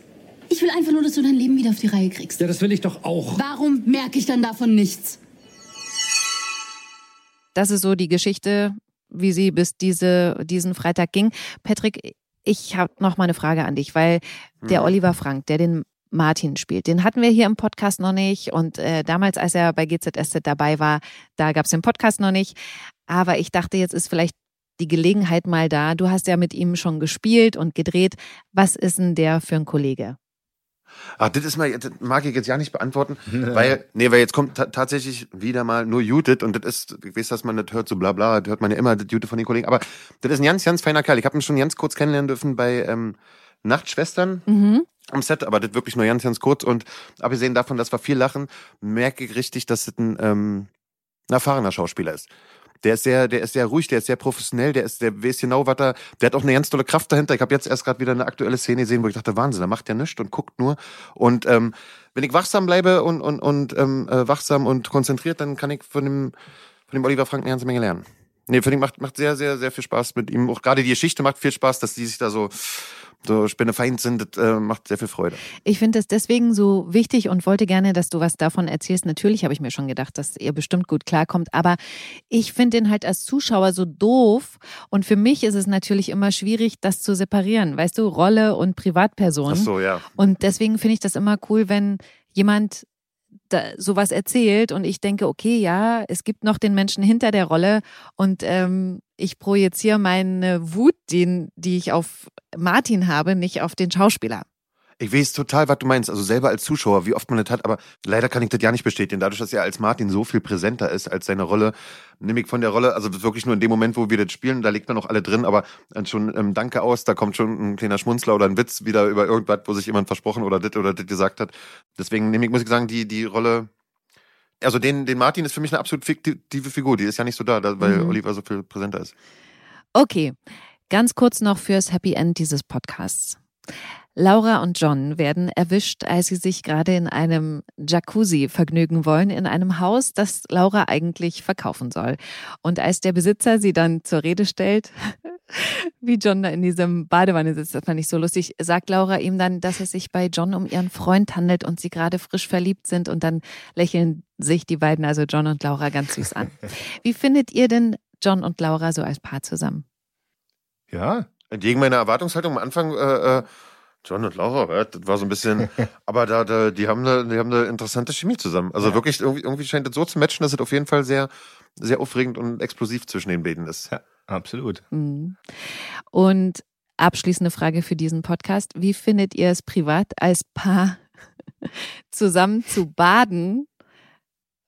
D: Ich will einfach nur, dass du dein Leben wieder auf die Reihe kriegst.
E: Ja, das will ich doch auch.
D: Warum merke ich dann davon nichts?
A: Das ist so die Geschichte, wie sie bis diese, diesen Freitag ging. Patrick, ich habe noch mal eine Frage an dich, weil der mhm. Oliver Frank, der den Martin spielt. Den hatten wir hier im Podcast noch nicht und äh, damals, als er bei GZSZ dabei war, da gab es den Podcast noch nicht. Aber ich dachte, jetzt ist vielleicht die Gelegenheit mal da. Du hast ja mit ihm schon gespielt und gedreht. Was ist denn der für ein Kollege?
B: Ach, das ist mal, das mag ich jetzt ja nicht beantworten, weil, nee, weil jetzt kommt tatsächlich wieder mal nur Judith und das ist, ich weiß, dass man das hört, so bla bla, das hört man ja immer, das Judith von den Kollegen, aber das ist ein ganz, ganz feiner Kerl. Ich habe ihn schon ganz kurz kennenlernen dürfen bei ähm, Nachtschwestern.
A: Mhm.
B: Am Set, aber das wirklich nur ganz, ganz kurz. Und abgesehen davon, dass wir viel lachen, merke ich richtig, dass das ein, ähm, ein erfahrener Schauspieler ist. Der ist sehr, der ist sehr ruhig, der ist sehr professionell, der ist, der weiß genau, was er, der hat auch eine ganz tolle Kraft dahinter. Ich habe jetzt erst gerade wieder eine aktuelle Szene gesehen, wo ich dachte, Wahnsinn, da macht der nichts und guckt nur. Und ähm, wenn ich wachsam bleibe und und und ähm, äh, wachsam und konzentriert, dann kann ich von dem von dem Oliver Frank eine ganze Menge lernen. Nee, finde ich macht macht sehr sehr sehr viel Spaß mit ihm. Auch gerade die Geschichte macht viel Spaß, dass die sich da so so spinnefeind sind, das äh, macht sehr viel Freude.
A: Ich finde es deswegen so wichtig und wollte gerne, dass du was davon erzählst. Natürlich habe ich mir schon gedacht, dass ihr bestimmt gut klarkommt, aber ich finde den halt als Zuschauer so doof und für mich ist es natürlich immer schwierig, das zu separieren. Weißt du, Rolle und Privatperson.
B: Ach so, ja.
A: Und deswegen finde ich das immer cool, wenn jemand da sowas erzählt und ich denke, okay, ja, es gibt noch den Menschen hinter der Rolle und ähm, ich projiziere meine Wut, den, die ich auf Martin habe, nicht auf den Schauspieler.
B: Ich weiß total, was du meinst. Also selber als Zuschauer, wie oft man das hat, aber leider kann ich das ja nicht bestätigen. Dadurch, dass er als Martin so viel präsenter ist als seine Rolle, nehme ich von der Rolle, also wirklich nur in dem Moment, wo wir das spielen, da liegt man noch alle drin, aber schon ähm, Danke aus, da kommt schon ein kleiner Schmunzler oder ein Witz wieder über irgendwas, wo sich jemand versprochen oder das oder das gesagt hat. Deswegen nehme ich, muss ich sagen, die, die Rolle, also den, den Martin ist für mich eine absolut fiktive Figur. Die ist ja nicht so da, weil
A: Mhm.
B: Oliver so viel präsenter ist.
A: Okay, ganz kurz noch fürs Happy End dieses Podcasts. Laura und John werden erwischt, als sie sich gerade in einem Jacuzzi vergnügen wollen, in einem Haus, das Laura eigentlich verkaufen soll. Und als der Besitzer sie dann zur Rede stellt, wie John da in diesem Badewanne sitzt, das fand ich so lustig, sagt Laura ihm dann, dass es sich bei John um ihren Freund handelt und sie gerade frisch verliebt sind und dann lächeln sich die beiden, also John und Laura, ganz süß an. Wie findet ihr denn John und Laura so als Paar zusammen?
C: Ja,
B: Entgegen meiner Erwartungshaltung am Anfang, äh, äh, John und Laura, das war so ein bisschen, aber da, da, die haben eine, die haben eine interessante Chemie zusammen. Also wirklich, irgendwie, irgendwie scheint es so zu matchen, dass es auf jeden Fall sehr, sehr aufregend und explosiv zwischen den beiden ist.
C: ja absolut.
A: Mhm. Und abschließende Frage für diesen Podcast. Wie findet ihr es privat als Paar zusammen zu baden?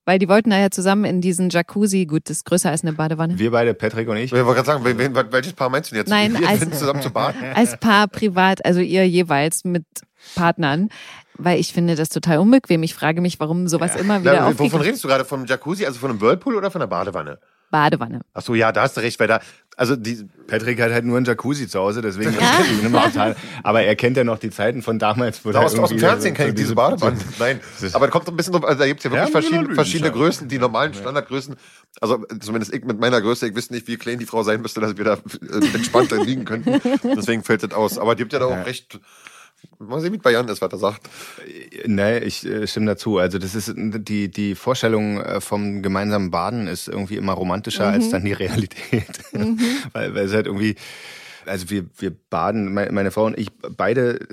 A: Weil die wollten da ja zusammen in diesen Jacuzzi, gut, das ist größer als eine Badewanne.
C: Wir beide, Patrick und ich.
B: Ich wollte gerade sagen, wen, welches Paar meinst du denn jetzt?
A: Nein,
B: wir
A: als-
B: sind zusammen zu baden?
A: Als Paar privat, also ihr jeweils mit Partnern. Weil ich finde das total unbequem. Ich frage mich, warum sowas immer wieder
B: Na, wovon redest du gerade? Vom Jacuzzi, also von einem Whirlpool oder von der Badewanne?
A: Badewanne.
B: Ach so, ja, da hast du recht, weil da, also die,
C: Patrick hat halt nur einen Jacuzzi zu Hause, deswegen ist ihn immer total. Aber er kennt ja noch die Zeiten von damals, wo
B: da
C: da
B: aus, aus dem Fernsehen
C: so-
B: kenne ich diese Badewanne. Nein, aber da kommt so ein bisschen drauf, also da gibt's ja wirklich
C: Ja,
B: verschiedene,
C: genau,
B: verschiedene
C: ja.
B: Größen, die normalen Standardgrößen. Also zumindest ich mit meiner Größe, ich wüsste nicht, wie klein die Frau sein müsste, dass wir da äh, entspannt drin liegen könnten. Deswegen fällt das aus. Aber die habt ja da auch recht, mal sehen, wie Jan ist, was er sagt.
C: Nee, ich äh, stimme dazu. Also das ist die die Vorstellung äh, vom gemeinsamen Baden ist irgendwie immer romantischer als dann die Realität, weil, weil es halt irgendwie also wir wir baden meine, Frau und ich beide äh,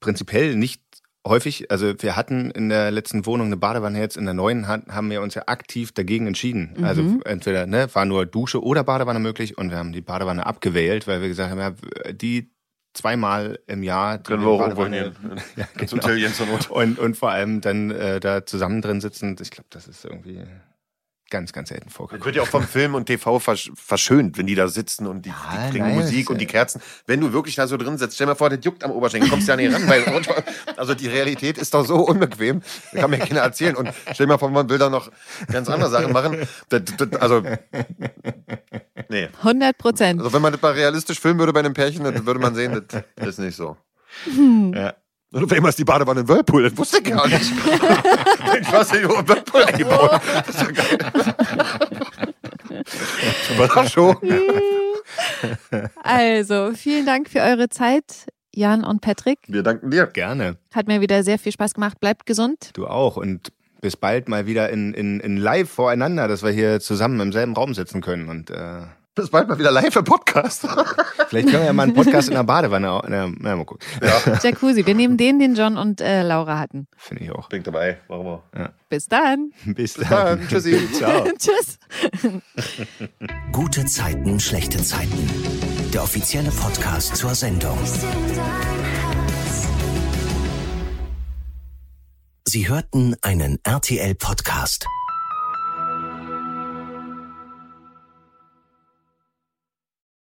C: prinzipiell nicht häufig. Also wir hatten in der letzten Wohnung eine Badewanne jetzt in der neuen haben wir uns ja aktiv dagegen entschieden. Also entweder ne war nur Dusche oder Badewanne möglich und wir haben die Badewanne abgewählt, weil wir gesagt haben ja die zweimal im Jahr
B: Können wir auch irgendwo hin.
C: Ja,
B: Ins
C: genau.
B: Hotel Jens Not.
C: Und, und vor allem dann äh, da zusammen drin sitzen, ich glaube, das ist irgendwie ganz, ganz selten
B: Das
C: vorgekommen.
B: wird ja auch vom Film und TV versch verschönt, wenn die da sitzen und die, die kriegen
C: nein,
B: Musik
C: das-
B: und die Kerzen. Wenn du wirklich da so drin sitzt, stell dir mal vor, das juckt am Oberschenkel, kommst ja nicht ran, weil also die Realität ist doch so unbequem. Da kann mir keiner erzählen. Und stell dir mal vor, man will da noch ganz andere Sachen machen. Das, das, also, nee.
A: 100 Prozent.
B: Also wenn man das mal realistisch filmen würde bei einem Pärchen, dann würde man sehen, das, das ist nicht so.
C: Ja.
B: Und auf einmal ist die Badewanne im Whirlpool, das wusste ich gar nicht. ich weiß nicht, im Whirlpool eingebaut. Das ist ja geil. Überraschung.
A: Also, vielen Dank für eure Zeit, Jan und Patrick.
B: Wir danken dir.
C: Gerne.
A: Hat mir wieder sehr viel Spaß gemacht. Bleibt gesund.
C: Du auch. Und bis bald mal wieder in, in, in live voreinander, dass wir hier zusammen im selben Raum sitzen können und äh,
B: Bis bald mal wieder live im Podcast.
C: Vielleicht können wir ja mal einen Podcast in der Badewanne. Na, na mal gucken.
A: Jacuzzi. Wir nehmen den, den John und äh, Laura hatten.
C: Finde ich auch.
B: Bin dabei. Warum auch?
A: Bis dann.
C: Bis dann.
B: dann. Tschüssi.
C: Ciao.
A: Tschüss.
F: Gute Zeiten, schlechte Zeiten. Der offizielle Podcast zur Sendung. Sie hörten einen RTL-Podcast.